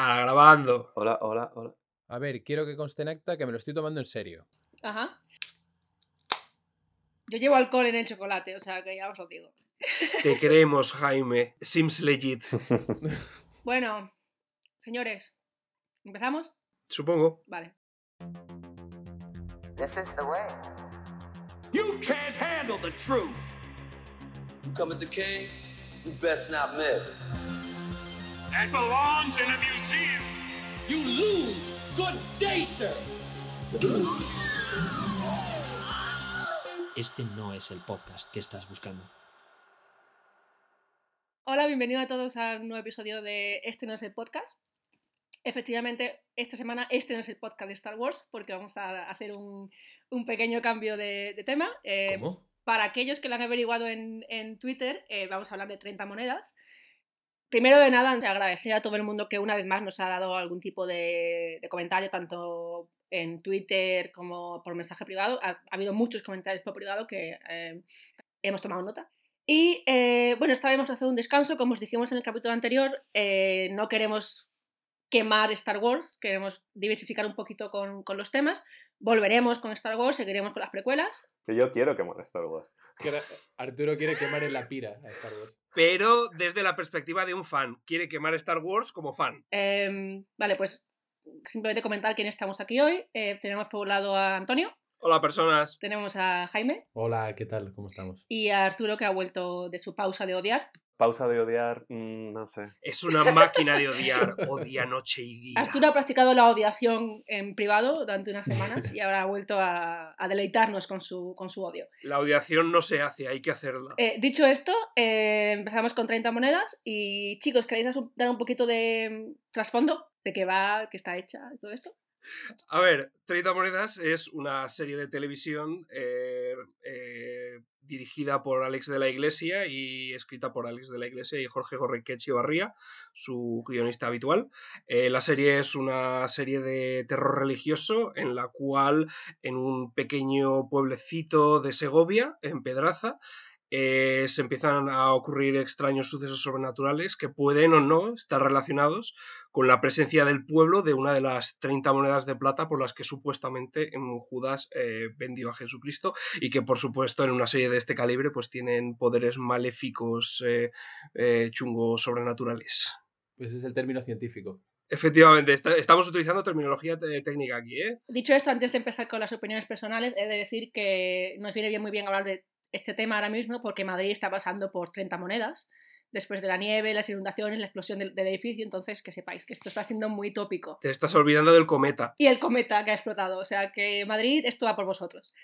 Ah, grabando. Hola, hola, hola. A ver, quiero que conste en acta que me lo estoy tomando en serio. Ajá. Yo llevo alcohol en el chocolate, o sea que ya os lo digo. Te queremos, Jaime. Sims legit. Bueno, señores, ¿empezamos? Supongo. Vale. This is the way. You can't handle the truth. You come at the king, you best not miss. That belongs in a museum. You lose. Good day, sir. Este no es el podcast que estás buscando. Hola, bienvenido a todos a un nuevo episodio de Este no es el podcast. Efectivamente, esta semana este no es el podcast de Star Wars porque vamos a hacer un, un pequeño cambio de, de tema. Eh, ¿Cómo? Para aquellos que lo han averiguado en, en Twitter, eh, vamos a hablar de 30 monedas. Primero de nada, agradecer a todo el mundo que una vez más nos ha dado algún tipo de, comentario, tanto en Twitter como por mensaje privado. Ha, ha habido muchos comentarios por privado que eh, hemos tomado nota. Y eh, bueno, esta vez vamos a hacer un descanso, como os dijimos en el capítulo anterior, eh, no queremos quemar Star Wars, queremos diversificar un poquito con, con, los temas. Volveremos con Star Wars, seguiremos con las precuelas. Que yo quiero quemar Star Wars. Arturo quiere quemar en la pira a Star Wars. Pero desde la perspectiva de un fan. Quiere quemar Star Wars como fan. Eh, vale, pues simplemente comentar quién estamos aquí hoy. Eh, tenemos por un lado a Antonio. Hola, personas. Tenemos a Jaime. Hola, ¿qué tal? ¿Cómo estamos? Y a Arturo, que ha vuelto de su pausa de odiar. Pausa de odiar, mmm, no sé. Es una máquina de odiar. Odia noche y día. Arturo ha practicado la odiación en privado durante unas semanas y ahora ha vuelto a, a deleitarnos con su, con su odio. La odiación no se hace, hay que hacerla. Eh, dicho esto, eh, empezamos con 30 monedas y chicos, ¿queréis dar un poquito de trasfondo de qué va, qué está hecha y todo esto? A ver, 30 monedas es una serie de televisión eh, eh, dirigida por Alex de la Iglesia y escrita por Alex de la Iglesia y Jorge Gorreque Echevarría, su guionista habitual. Eh, la serie es una serie de terror religioso en la cual en un pequeño pueblecito de Segovia, en Pedraza, eh, se empiezan a ocurrir extraños sucesos sobrenaturales que pueden o no estar relacionados con la presencia del pueblo de una de las 30 monedas de plata por las que supuestamente Judas eh, vendió a Jesucristo y que por supuesto en una serie de este calibre pues tienen poderes maléficos eh, chungos sobrenaturales. Pues es el término científico. Efectivamente, está, estamos utilizando terminología técnica aquí. ¿eh? Dicho esto, antes de empezar con las opiniones personales, he de decir que nos viene bien muy bien hablar de este tema ahora mismo porque Madrid está pasando por 30 monedas después de la nieve, las inundaciones, la explosión del, del, edificio, entonces que sepáis que esto está siendo muy tópico. Te estás olvidando del cometa. Y el cometa que ha explotado, o sea que Madrid esto va por vosotros.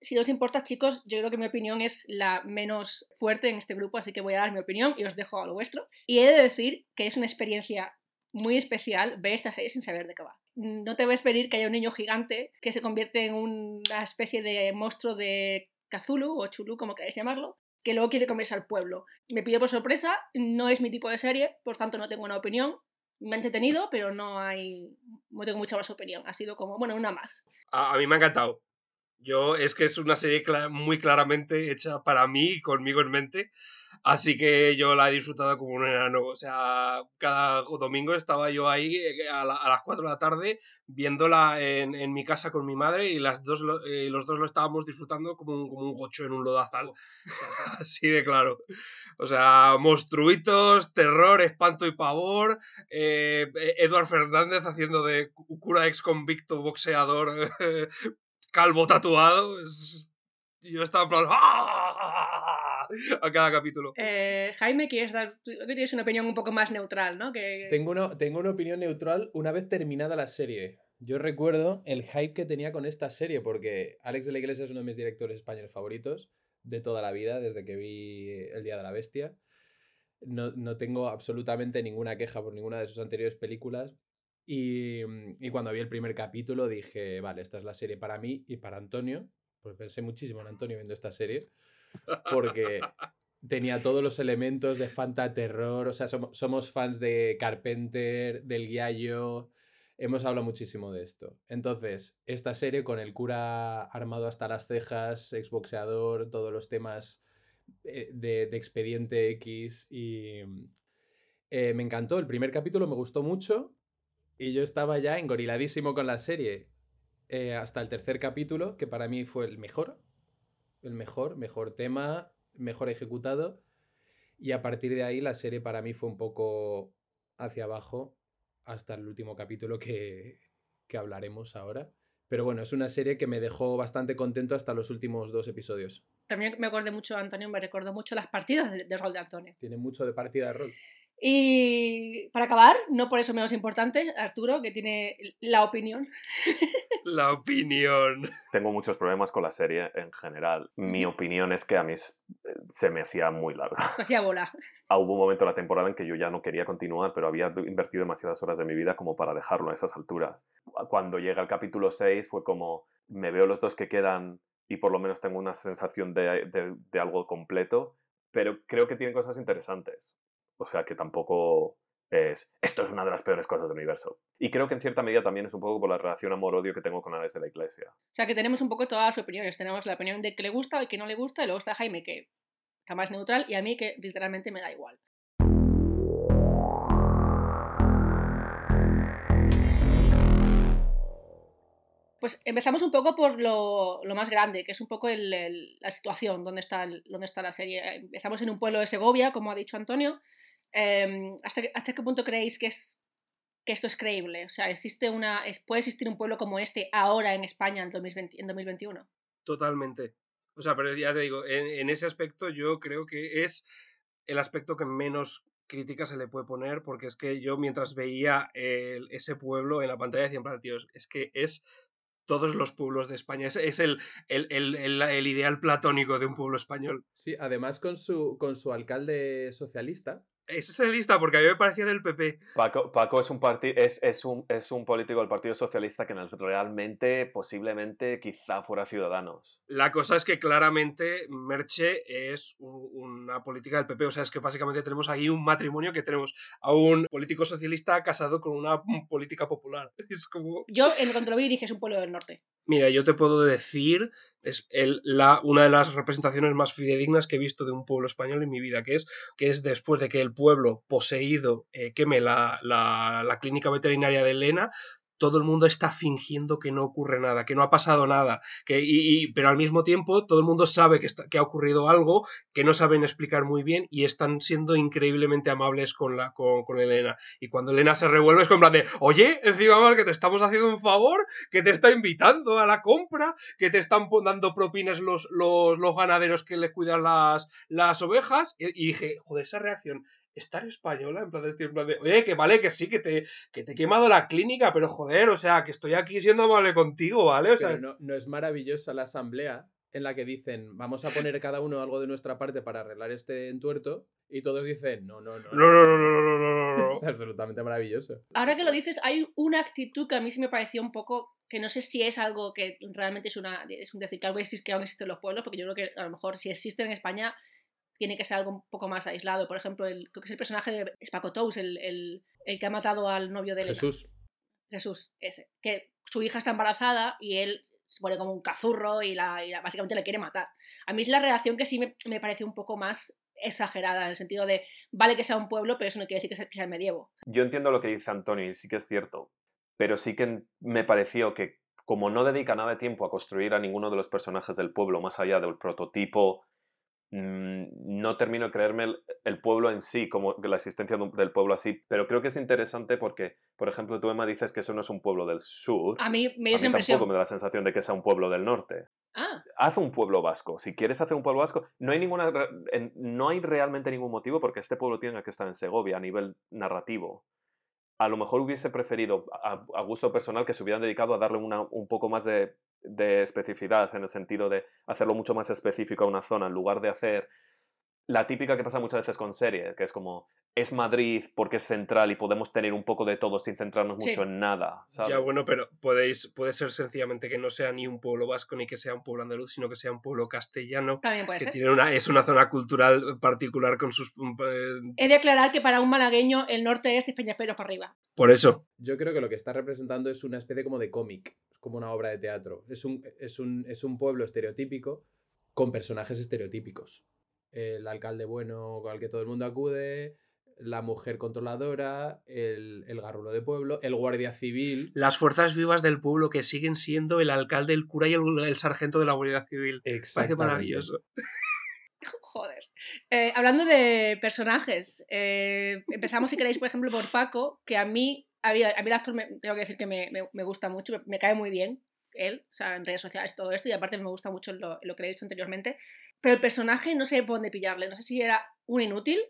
Si no os importa, chicos, yo creo que mi opinión es la menos fuerte en este grupo, así que voy a dar mi opinión y os dejo a lo vuestro. Y he de decir que es una experiencia muy especial ver esta serie sin saber de qué va. No te voy a esperar que haya un niño gigante que se convierte en una especie de monstruo de Cthulhu o Chulu, como queráis llamarlo, que luego quiere comerse al pueblo. Me pidió por sorpresa, no es mi tipo de serie, por tanto no tengo una opinión. Me ha entretenido, pero no hay. No tengo mucha más opinión. Ha sido como, bueno, una más. A mí me ha encantado. Yo es que es una serie muy claramente hecha para mí y conmigo en mente. Así que yo la he disfrutado como un enano. O sea, cada domingo estaba yo ahí a, la, a las 4 de la tarde viéndola en, en, mi casa con mi madre y las dos, eh, los dos lo estábamos disfrutando como un, como un gocho en un lodazal. Así de claro. O sea, monstruitos, terror, espanto y pavor. Eh, Eduard Fernández haciendo de cura ex convicto boxeador calvo tatuado. Es... Yo estaba en plan. ¡Ah! a cada capítulo. Eh, Jaime, ¿quieres dar? Tú tienes una opinión un poco más neutral, ¿no? Que... Tengo, uno, tengo una opinión neutral una vez terminada la serie. Yo recuerdo el hype que tenía con esta serie, porque Alex de la Iglesia es uno de mis directores españoles favoritos de toda la vida, desde que vi El Día de la Bestia. No, no tengo absolutamente ninguna queja por ninguna de sus anteriores películas. Y, y, cuando vi el primer capítulo dije, vale, esta es la serie para mí y para Antonio. Pues pensé muchísimo en Antonio viendo esta serie. Porque tenía todos los elementos de fanta terror. O sea, somos, somos fans de Carpenter, del Guiallo. Hemos hablado muchísimo de esto. Entonces, esta serie con el cura armado hasta las cejas, exboxeador, todos los temas de, de, de expediente X y... Eh, me encantó, el primer capítulo me gustó mucho Y yo estaba ya engoriladísimo con la serie eh, hasta el tercer capítulo, que para mí fue el mejor. El mejor, mejor tema, mejor ejecutado. Y a partir de ahí la serie para mí fue un poco hacia abajo hasta el último capítulo que, que hablaremos ahora. Pero bueno, es una serie que me dejó bastante contento hasta los últimos dos episodios. También me acordé mucho, Antonio, me recordó mucho las partidas de, de rol de Antonio. Tiene mucho de partida de rol. Y para acabar, no por eso menos importante, Arturo, que tiene la opinión. La opinión. Tengo muchos problemas con la serie en general. Mi opinión es que a mí s- se me hacía muy larga. Se hacía bola. Ah, Hubo un momento en la temporada en que yo ya no quería continuar, pero había invertido demasiadas horas de mi vida como para dejarlo a esas alturas. Cuando llega el capítulo 6 fue como, me veo los dos que quedan y por lo menos tengo una sensación de, de- de algo completo, pero creo que tienen cosas interesantes. O sea que tampoco es, esto es una de las peores cosas del universo. Y creo que en cierta medida también es un poco por la relación amor-odio que tengo con Alex de la Iglesia. O sea que tenemos un poco todas las opiniones. Tenemos la opinión de que le gusta y que no le gusta, y luego está Jaime, que está más neutral, y a mí que literalmente me da igual. Pues empezamos un poco por lo, lo más grande, que es un poco la situación, donde está, está la serie. Empezamos en un pueblo de Segovia, como ha dicho Antonio. Em, ¿hasta, qué- ¿Hasta qué punto creéis que, es, que esto es creíble? O sea, ¿existe una, es- ¿puede existir un pueblo como este ahora en España en, 2020 en 2021? Totalmente. O sea, pero ya te digo, en, en ese aspecto yo creo que es el aspecto que menos crítica se le puede poner, porque es que yo mientras veía el- ese pueblo en la pantalla decía, en plan, tíos, es que es todos los pueblos de España, es, es el, el, el- el- el ideal platónico de un pueblo español. Sí, además con su, con su alcalde socialista. Es socialista porque a mí me parecía del PP. Paco, Paco es, un parti- es, es, un, es un político del Partido Socialista que en el- realmente, posiblemente, quizá fuera Ciudadanos. La cosa es que claramente Merche es una política del PP. O sea, es que básicamente tenemos ahí un matrimonio que tenemos a un político socialista casado con una política popular. Es como. Yo, en cuanto lo vi, dije es un pueblo del norte. Mira, yo te puedo decir, es el- la, una de las representaciones más fidedignas que he visto de un pueblo español en mi vida, que es, que es después de que el pueblo poseído eh, queme la, la- la clínica veterinaria de Elena, todo el mundo está fingiendo que no ocurre nada, que no ha pasado nada, que, y, pero al mismo tiempo todo el mundo sabe que, está- que ha ocurrido algo que no saben explicar muy bien y están siendo increíblemente amables con, la, con, con Elena. Y cuando Elena se revuelve es como en plan de, oye, encima más que te estamos haciendo un favor, que te está invitando a la compra, que te están dando propinas los, los, los ganaderos que le cuidan las, las ovejas. Y, y dije, joder, esa reacción es tan española, en plan de, en plan de, oye, que vale, que sí, que te, que te he quemado la clínica, pero joder, o sea, que estoy aquí siendo amable contigo, ¿vale? O sea, Pero no, no es maravillosa la asamblea en la que dicen, vamos a poner cada uno algo de nuestra parte para arreglar este entuerto, y todos dicen, no, no, no. no, no, no, no, no, no, no, no. Es absolutamente maravilloso. Ahora que lo dices, hay una actitud que a mí sí me pareció un poco, que no sé si es algo que realmente es, una, es un decir que algo existe, que aún existe en los pueblos, porque yo creo que a lo mejor si existe en España tiene que ser algo un poco más aislado. Por ejemplo, el, creo que es el personaje de Spaco Tous, el, el, el que ha matado al novio de Elena. Jesús. Jesús, ese. Que su hija está embarazada y él se pone como un cazurro y, la, y la- básicamente le quiere matar. A mí es la reacción que sí me, me parece un poco más exagerada, en el sentido de, vale que sea un pueblo, pero eso no quiere decir que sea, que sea el medievo. Yo entiendo lo que dice Antonio y sí que es cierto, pero sí que me pareció que como no dedica nada de tiempo a construir a ninguno de los personajes del pueblo más allá del prototipo, no termino de creerme el, el pueblo en sí, como la existencia del pueblo así, pero creo que es interesante porque, por ejemplo, tú Emma dices que eso no es un pueblo del sur. A mí me A mí tampoco me da la sensación de que sea un pueblo del norte. Ah, Haz un pueblo vasco. Si quieres hacer un pueblo vasco, no hay, ninguna, no hay realmente ningún motivo porque este pueblo tiene que estar en Segovia a nivel narrativo. A lo mejor hubiese preferido, a, a gusto personal, que se hubieran dedicado a darle una, un poco más de, de especificidad, en el sentido de hacerlo mucho más específico a una zona, en lugar de hacer la típica que pasa muchas veces con serie, que es como, es Madrid porque es central y podemos tener un poco de todo sin centrarnos Sí. mucho en nada. ¿sabes? Ya, bueno, pero podéis, puede ser sencillamente que no sea ni un pueblo vasco ni que sea un pueblo andaluz, sino que sea un pueblo castellano, también puede que ser. tiene una, es una zona cultural particular con sus... eh, He de aclarar que para un malagueño el norte es de Peñaspero para arriba. por eso. Yo creo que lo que está representando es una especie como de cómic, es como una obra de teatro. Es un, es un, es un pueblo estereotípico con personajes estereotípicos. El alcalde bueno al que todo el mundo acude, la mujer controladora, el, el garrulo de pueblo, el guardia civil. Las fuerzas vivas del pueblo que siguen siendo el alcalde, el cura y el, el sargento de la Guardia Civil. Parece Exactamente. maravilloso. Joder. Eh, hablando de personajes, eh, empezamos si queréis, por ejemplo, por Paco, que a mí, a mí, a mí el actor me, tengo que decir que me, me- me gusta mucho, me, me cae muy bien él, o sea, en redes sociales y todo esto, y aparte me gusta mucho lo, lo que le he dicho anteriormente, pero el personaje no sé por dónde pillarle, no sé si era un inútil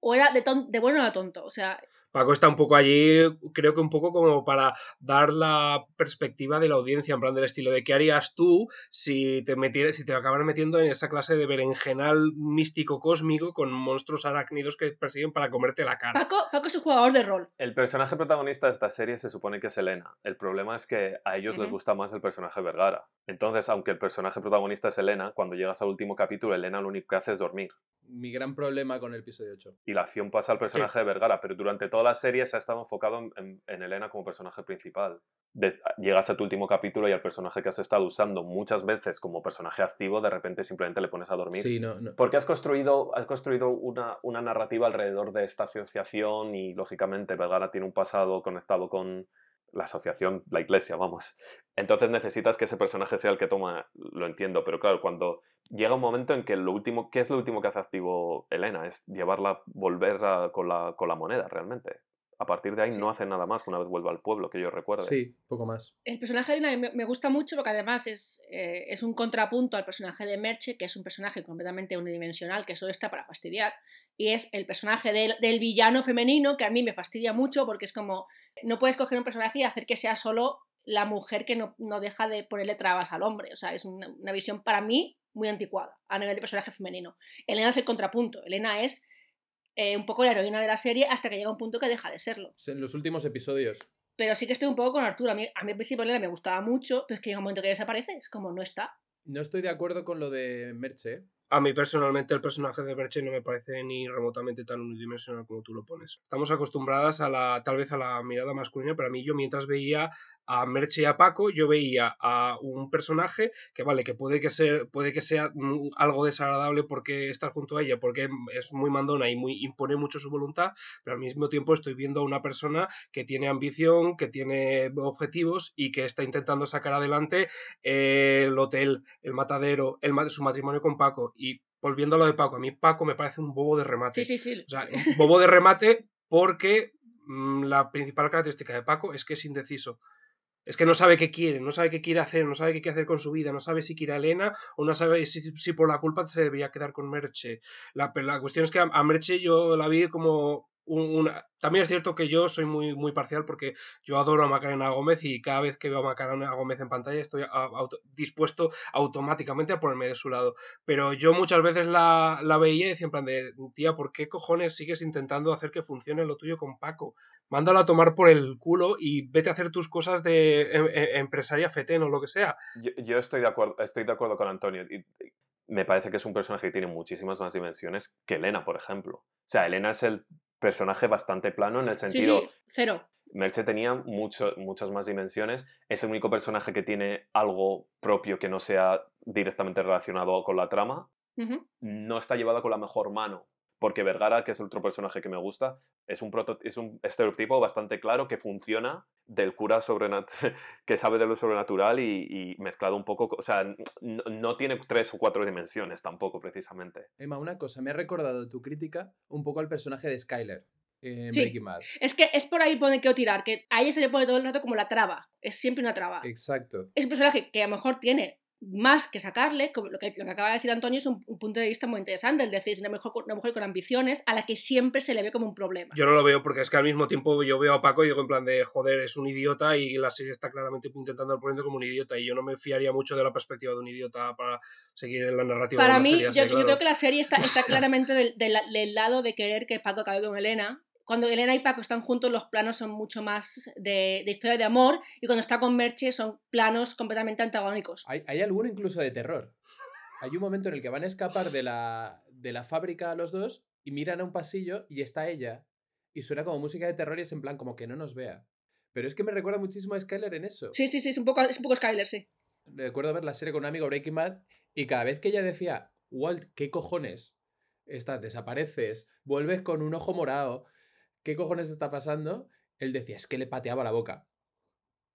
o era de, de bueno a tonto, o sea, Paco está un poco allí, creo que un poco como para dar la perspectiva de la audiencia, en plan del estilo de qué harías tú si te metieras, si te acabaran metiendo en esa clase de berenjenal místico cósmico con monstruos arácnidos que persiguen para comerte la cara. Paco, Paco es un jugador de rol. El personaje protagonista de esta serie se supone que es Elena. El problema es que a ellos les Ujú. gusta más el personaje Vergara. Entonces, aunque el personaje protagonista es Elena, cuando llegas al último capítulo, Elena lo único que hace es dormir. Mi gran problema con el episodio 8. Y la acción pasa al personaje de Vergara, pero durante toda la serie se ha estado enfocado en, en- en Elena como personaje principal. De- llegas a tu último capítulo y al personaje que has estado usando muchas veces como personaje activo, de repente simplemente le pones a dormir. Sí, no, no. Porque has construido, has construido una, una narrativa alrededor de esta asociación y, lógicamente, Vergara tiene un pasado conectado con la asociación, la iglesia, vamos. Entonces necesitas que ese personaje sea el que toma, lo entiendo, pero claro, cuando llega un momento en que lo último, ¿qué es lo último que hace activo Elena? Es llevarla, volver a- con, la, con la moneda, realmente. A partir de ahí no hace nada más que una vez vuelva al pueblo, que yo recuerde. Sí, poco más. El personaje de Elena me, me gusta mucho porque además es, eh, es un contrapunto al personaje de Merche, que es un personaje completamente unidimensional, que solo está para fastidiar. Y es el personaje del, del villano femenino, que a mí me fastidia mucho porque es como, no puedes coger un personaje y hacer que sea solo la mujer que no, no deja de ponerle trabas al hombre. O sea, es una, una visión para mí muy anticuada a nivel de personaje femenino. Elena es el contrapunto. Elena es eh, un poco la heroína de la serie hasta que llega un punto que deja de serlo. En los últimos episodios. Pero sí que estoy un poco con Arturo. A mí, a mí al principio Elena me gustaba mucho, pero es que llega un momento que desaparece, es como no está. No estoy de acuerdo con lo de Merche. A mí personalmente el personaje de Berche no me parece ni remotamente tan unidimensional como tú lo pones. Estamos acostumbradas a la, tal vez a la mirada masculina, pero a mí yo mientras veía a Merche y a Paco, yo veía a un personaje que vale, que puede que, ser, puede que sea mm, algo desagradable porque estar junto a ella, porque es muy mandona y muy, impone mucho su voluntad, pero al mismo tiempo estoy viendo a una persona que tiene ambición, que tiene objetivos y que está intentando sacar adelante eh, el hotel, el matadero, el, su matrimonio con Paco. Y volviendo a lo de Paco, a mí Paco me parece un bobo de remate. Sí, sí, sí. O sea, bobo de remate porque mm, la principal característica de Paco es que es indeciso. Es que no sabe qué quiere, no sabe qué quiere hacer, no sabe qué quiere hacer con su vida, no sabe si quiere a Elena o no sabe si, si por la culpa se debería quedar con Merche. La, la cuestión es que a Merche yo la vi como También es cierto que yo soy muy, muy parcial porque yo adoro a Macarena Gómez y cada vez que veo a Macarena Gómez en pantalla estoy dispuesto automáticamente a ponerme de su lado. Pero yo muchas veces la, la veía y decía en plan de, tía, ¿por qué cojones sigues intentando hacer que funcione lo tuyo con Paco? Mándalo a tomar por el culo y vete a hacer tus cosas de em- em- empresaria fetén o lo que sea. Yo, estoy, de acuerdo, estoy de acuerdo con Antonio. me parece que es un personaje que tiene muchísimas más dimensiones que Elena, por ejemplo. O sea, Elena es el personaje bastante plano en el sentido... sí, cero. Merche tenía mucho, muchas más dimensiones. Es el único personaje que tiene algo propio que no sea directamente relacionado con la trama. No está llevada con la mejor mano. Porque Vergara, que es el otro personaje que me gusta, es un, proto- es un estereotipo bastante claro que funciona del cura sobrenat que sabe de lo sobrenatural y, y mezclado un poco. O sea, no, no tiene tres o cuatro dimensiones tampoco, precisamente. Emma, una cosa, me ha recordado tu crítica un poco al personaje de Skyler en Sí. Breaking Bad. Es que es por ahí por donde quiero tirar, que a ella se le pone todo el rato como la traba. Es siempre una traba. Exacto. Es un personaje que a lo mejor tiene más que sacarle, como lo que, lo que acaba de decir Antonio es un, un punto de vista muy interesante, el decir, una mujer, con- una mujer con ambiciones a la que siempre se le ve como un problema. Yo no lo veo porque es que al mismo tiempo yo veo a Paco y digo en plan de, joder, es un idiota y la serie está claramente intentando ponerlo como un idiota y yo no me fiaría mucho de la perspectiva de un idiota para seguir en la narrativa. Para de mí, serie yo, así, yo claro. creo que la serie está, está claramente del, del- del lado de querer que Paco acabe con Elena. Cuando Elena y Paco están juntos, los planos son mucho más de, de historia de amor, y cuando está con Merche son planos completamente antagónicos. Hay, hay alguno incluso de terror. Hay un momento en el que van a escapar de la, de la fábrica los dos y miran a un pasillo y está ella. Y suena como música de terror y es en plan como que no nos vea. Pero es que me recuerda muchísimo a Skyler en eso. Sí, sí, sí, es un poco, es un poco Skyler, sí. Recuerdo ver la serie con un amigo Breaking Bad y cada vez que ella decía, Walt, ¿qué cojones? estás, desapareces, vuelves con un ojo morado. ¿Qué cojones está pasando? Él decía, es que le pateaba la boca.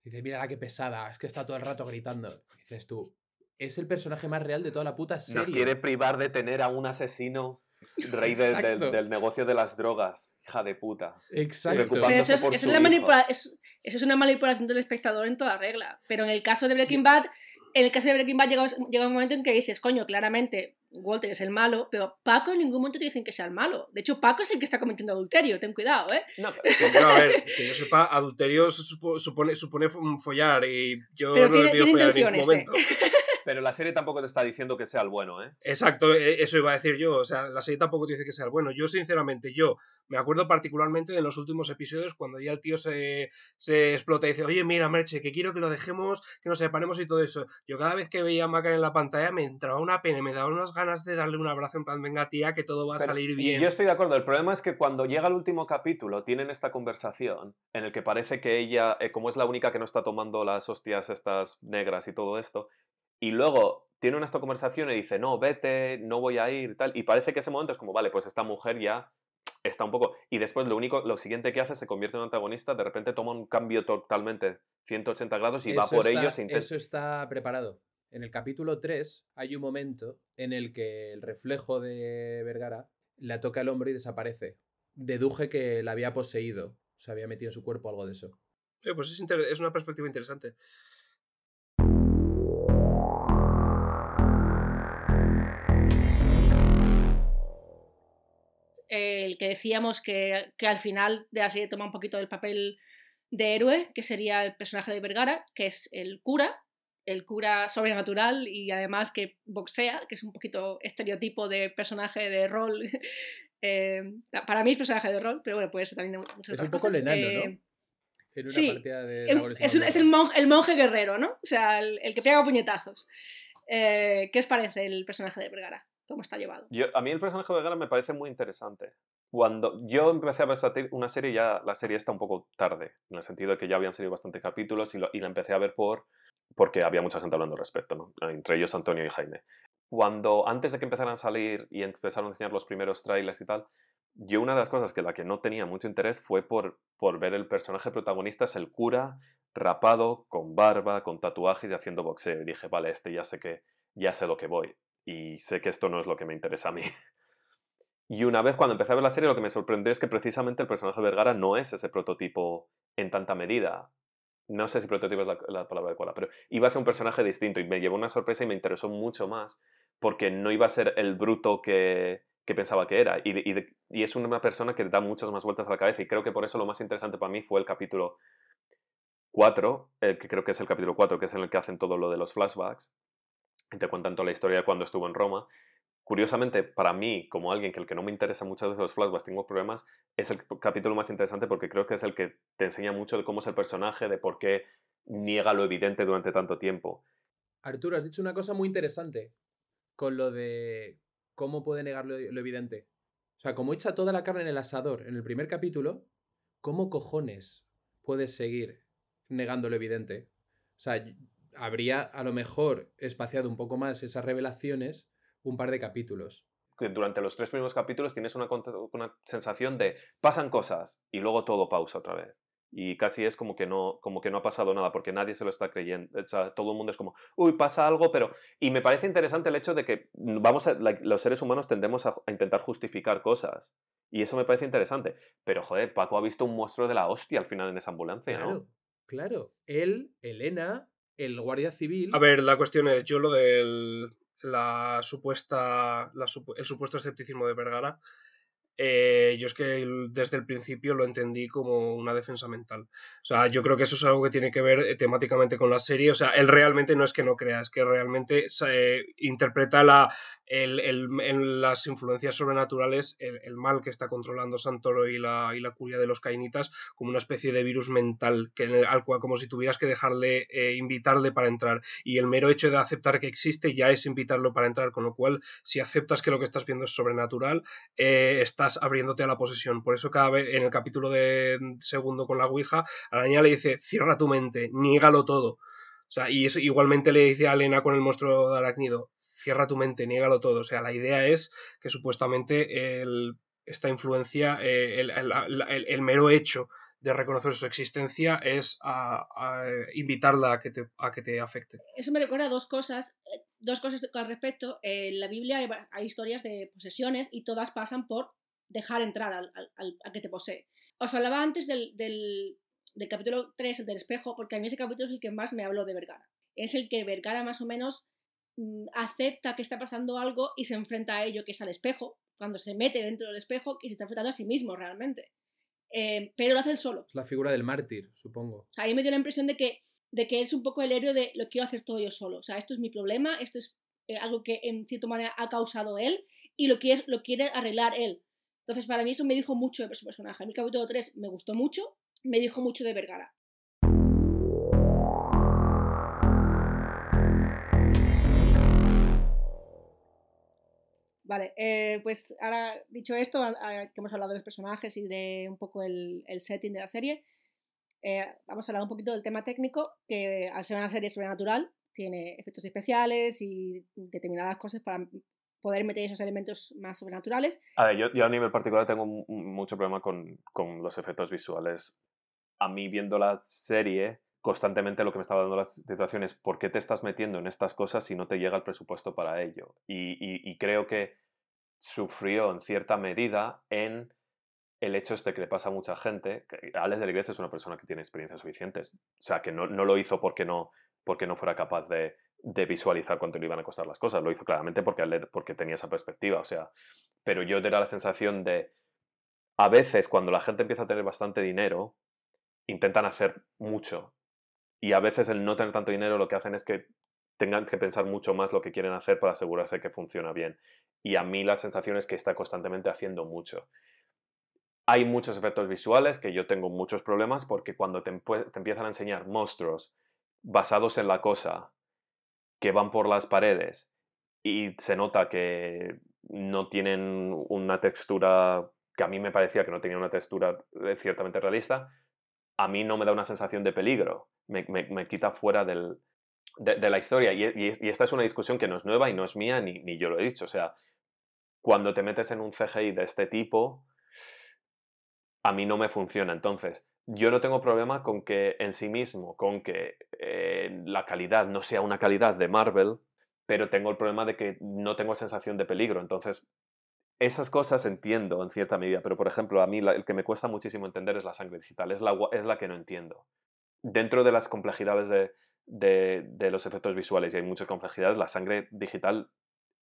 Dice, mira la que pesada, es que está todo el rato gritando. Dices tú, es el personaje más real de toda la puta serie. Nos quiere privar de tener a un asesino rey de- del- negocio de las drogas. Hija de puta. Exacto. Pero eso es, por eso su es la hijo. manipula- es- eso es una manipulación del espectador en toda regla. Pero en el caso de Breaking Bad, en el caso de Breaking Bad llega, llega un momento en que dices, coño, claramente Walter es el malo, pero Paco en ningún momento te dicen que sea el malo. De hecho, Paco es el que está cometiendo adulterio, ten cuidado, ¿eh? No, yo, a ver, que yo sepa, adulterio supone, supone follar y yo Pero no tiene- tiene follar en ningún intenciones, momento. Pero la serie tampoco te está diciendo que sea el bueno, ¿eh? Exacto, e- eso iba a decir yo. O sea, la serie tampoco te dice que sea el bueno. Yo, sinceramente, yo me acuerdo particularmente de los últimos episodios cuando ya el tío se, se explota y dice, oye, mira, Merche, que quiero que lo dejemos, que nos separemos y todo eso. Yo cada vez que veía a Macar en la pantalla me entraba una pena, me daba unas ganas de darle un abrazo en plan, venga, tía, que todo va a Pero- salir y bien. Yo estoy de acuerdo. El problema es que cuando llega el último capítulo tienen esta conversación en el que parece que ella, eh, como es la única que no está tomando las hostias estas negras y todo esto, y luego tienen esta conversación y dice, no, vete, no voy a ir y tal, y parece que ese momento es como, vale, pues esta mujer ya está un poco... Y después lo único, lo siguiente que hace se convierte en un antagonista, de repente toma un cambio totalmente 180 grados y va por está- ellos e intenta... Eso está preparado. En el capítulo 3 hay un momento en el que el reflejo de Vergara la toca el hombro y desaparece. Deduje que la había poseído. Se había metido en su cuerpo algo de eso. Eh, pues es, es una perspectiva interesante. El que decíamos que, que al final de la serie toma un poquito del papel de héroe, que sería el personaje de Vergara, que es el cura, el cura sobrenatural y además que boxea, que es un poquito estereotipo de personaje de rol. Eh, para mí es personaje de rol, pero bueno, puede ser también Es un poco el enano, Eh, ¿no? En una sí, partida de es, un- es el, monje, el monje guerrero, ¿no? O sea, el, el que pega puñetazos. Eh, ¿Qué os parece el personaje de Vergara? ¿Cómo está llevado? A mí el personaje de Vergara me parece muy interesante. Cuando yo empecé a ver una serie, ya la serie está un poco tarde, en el sentido de que ya habían salido bastantes capítulos y, la empecé a ver por porque había mucha gente hablando al respecto, ¿no? entre ellos Antonio y Jaime. Cuando, antes de que empezaran a salir y empezaron a enseñar los primeros trailers y tal, yo una de las cosas que la que no tenía mucho interés fue por, por ver el personaje protagonista, es el cura, rapado, con barba, con tatuajes y haciendo boxeo. Y dije, vale, este ya sé que, ya sé lo que voy. Y sé que esto no es lo que me interesa a mí. Y una vez cuando empecé a ver la serie, lo que me sorprendió es que precisamente el personaje de Vergara no es ese prototipo en tanta medida. No sé si prototipo es la, la palabra adecuada, pero iba a ser un personaje distinto y me llevó una sorpresa y me interesó mucho más porque no iba a ser el bruto que, que pensaba que era. Y, y es una persona que da muchas más vueltas a la cabeza y creo que por eso lo más interesante para mí fue el capítulo 4, eh, que creo que es el capítulo 4, que es en el que hacen todo lo de los flashbacks, y te cuentan toda la historia cuando estuvo en Roma. Curiosamente, para mí, como alguien que el que no me interesa muchas veces los flashbacks, tengo problemas, es el capítulo más interesante porque creo que es el que te enseña mucho de cómo es el personaje, de por qué niega lo evidente durante tanto tiempo. Arturo, has dicho una cosa muy interesante con lo de cómo puede negar lo, evidente. O sea, como echa toda la carne en el asador en el primer capítulo, ¿cómo cojones puedes seguir negando lo evidente? O sea, habría a lo mejor espaciado un poco más esas revelaciones un par de capítulos. que durante los tres primeros capítulos tienes una, sensación de pasan cosas y luego todo pausa otra vez. Y casi es como que, no, como que no ha pasado nada porque nadie se lo está creyendo. O sea, todo el mundo es como, uy, pasa algo, pero... Y me parece interesante el hecho de que vamos a, los seres humanos tendemos a, a intentar justificar cosas. Y eso me parece interesante. Pero, joder, Paco ha visto un monstruo de la hostia al final en esa ambulancia, ¿no? Claro, claro. Él, Elena, el guardia civil. A ver, la cuestión es, yo lo del la supuesta, la el supuesto escepticismo de Vergara, eh, yo es que desde el principio lo entendí como una defensa mental. O sea, yo creo que eso es algo que tiene que ver eh, temáticamente con la serie. O sea, él realmente no es que no crea, es que realmente se, interpreta la, el- el- en las influencias sobrenaturales el, el mal que está controlando Santoro y la, y la curia de los cainitas como una especie de virus mental que, al cual como si tuvieras que dejarle, eh, invitarle para entrar. Y el mero hecho de aceptar que existe ya es invitarlo para entrar, con lo cual si aceptas que lo que estás viendo es sobrenatural, eh, estás abriéndote a la posesión. Por eso cada vez en el capítulo de segundo con la Ouija, a la niña le dice, cierra tu mente, niégalo todo. O sea, y eso igualmente le dice a Elena con el monstruo de arácnido, cierra tu mente, niégalo todo. O sea, la idea es que supuestamente el, esta influencia, eh, el, el- mero hecho de reconocer su existencia es a, invitarla a que, te, a que te afecte. Eso me recuerda dos cosas, eh, dos cosas al respecto. En la Biblia hay, historias de posesiones y todas pasan por dejar entrar al, al- al- que te posee. Os hablaba antes del, del, del capítulo 3, el del espejo, porque a mí ese capítulo es el que más me habló de Vergara. Es el que Vergara más o menos acepta que está pasando algo y se enfrenta a ello, que es al espejo, cuando se mete dentro del espejo y se está enfrentando a sí mismo realmente. Eh, pero lo hace él solo. Es la figura del mártir, supongo. O sea, a mí me dio la impresión de que, de que es un poco el héroe de lo quiero hacer todo yo solo. O sea, esto es mi problema, esto es eh, algo que en cierta manera ha causado él y lo quiere, lo quiere arreglar él. Entonces, para mí eso me dijo mucho de su personaje. A mí capítulo 3 me gustó mucho, me dijo mucho de Vergara. Vale, eh, pues ahora dicho esto, a- a- que hemos hablado de los personajes y de un poco el, el setting de la serie, eh, vamos a hablar un poquito del tema técnico, que al ser una serie sobrenatural, tiene efectos especiales y determinadas cosas para poder meter esos elementos más sobrenaturales. A ver, yo, yo a nivel particular tengo mu- mucho problema con, con los efectos visuales. A mí viendo la serie, constantemente lo que me estaba dando la situación es ¿por qué te estás metiendo en estas cosas si no te llega el presupuesto para ello? Y, y- y creo que sufrió en cierta medida en el hecho este que le pasa a mucha gente. Alex de la Iglesia es una persona que tiene experiencias suficientes. O sea, que no, no lo hizo porque no, porque no fuera capaz de, de visualizar cuánto le iban a costar las cosas. Lo hizo claramente porque, porque tenía esa perspectiva. O sea, pero yo era la sensación de, a veces cuando la gente empieza a tener bastante dinero, intentan hacer mucho. Y a veces el no tener tanto dinero lo que hacen es que tengan que pensar mucho más lo que quieren hacer para asegurarse que funciona bien. Y a mí la sensación es que está constantemente haciendo mucho. Hay muchos efectos visuales que yo tengo muchos problemas porque cuando te, empiezan a enseñar monstruos basados en la cosa que van por las paredes y se nota que no tienen una textura que a mí me parecía que no tenía una textura eh, ciertamente realista, a mí no me da una sensación de peligro, me, me- me quita fuera del, de, la historia. Y, esta es una discusión que no es nueva y no es mía, ni, yo lo he dicho. O sea, cuando te metes en un CGI de este tipo, a mí no me funciona. Entonces, yo no tengo problema con que en sí mismo, con que eh, la calidad no sea una calidad de Marvel, pero tengo el problema de que no tengo sensación de peligro. Entonces, esas cosas entiendo en cierta medida, pero por ejemplo, a mí el que me cuesta muchísimo entender es la sangre digital, es la, es la que no entiendo. Dentro de las complejidades de, de- de los efectos visuales, y hay muchas complejidades, la sangre digital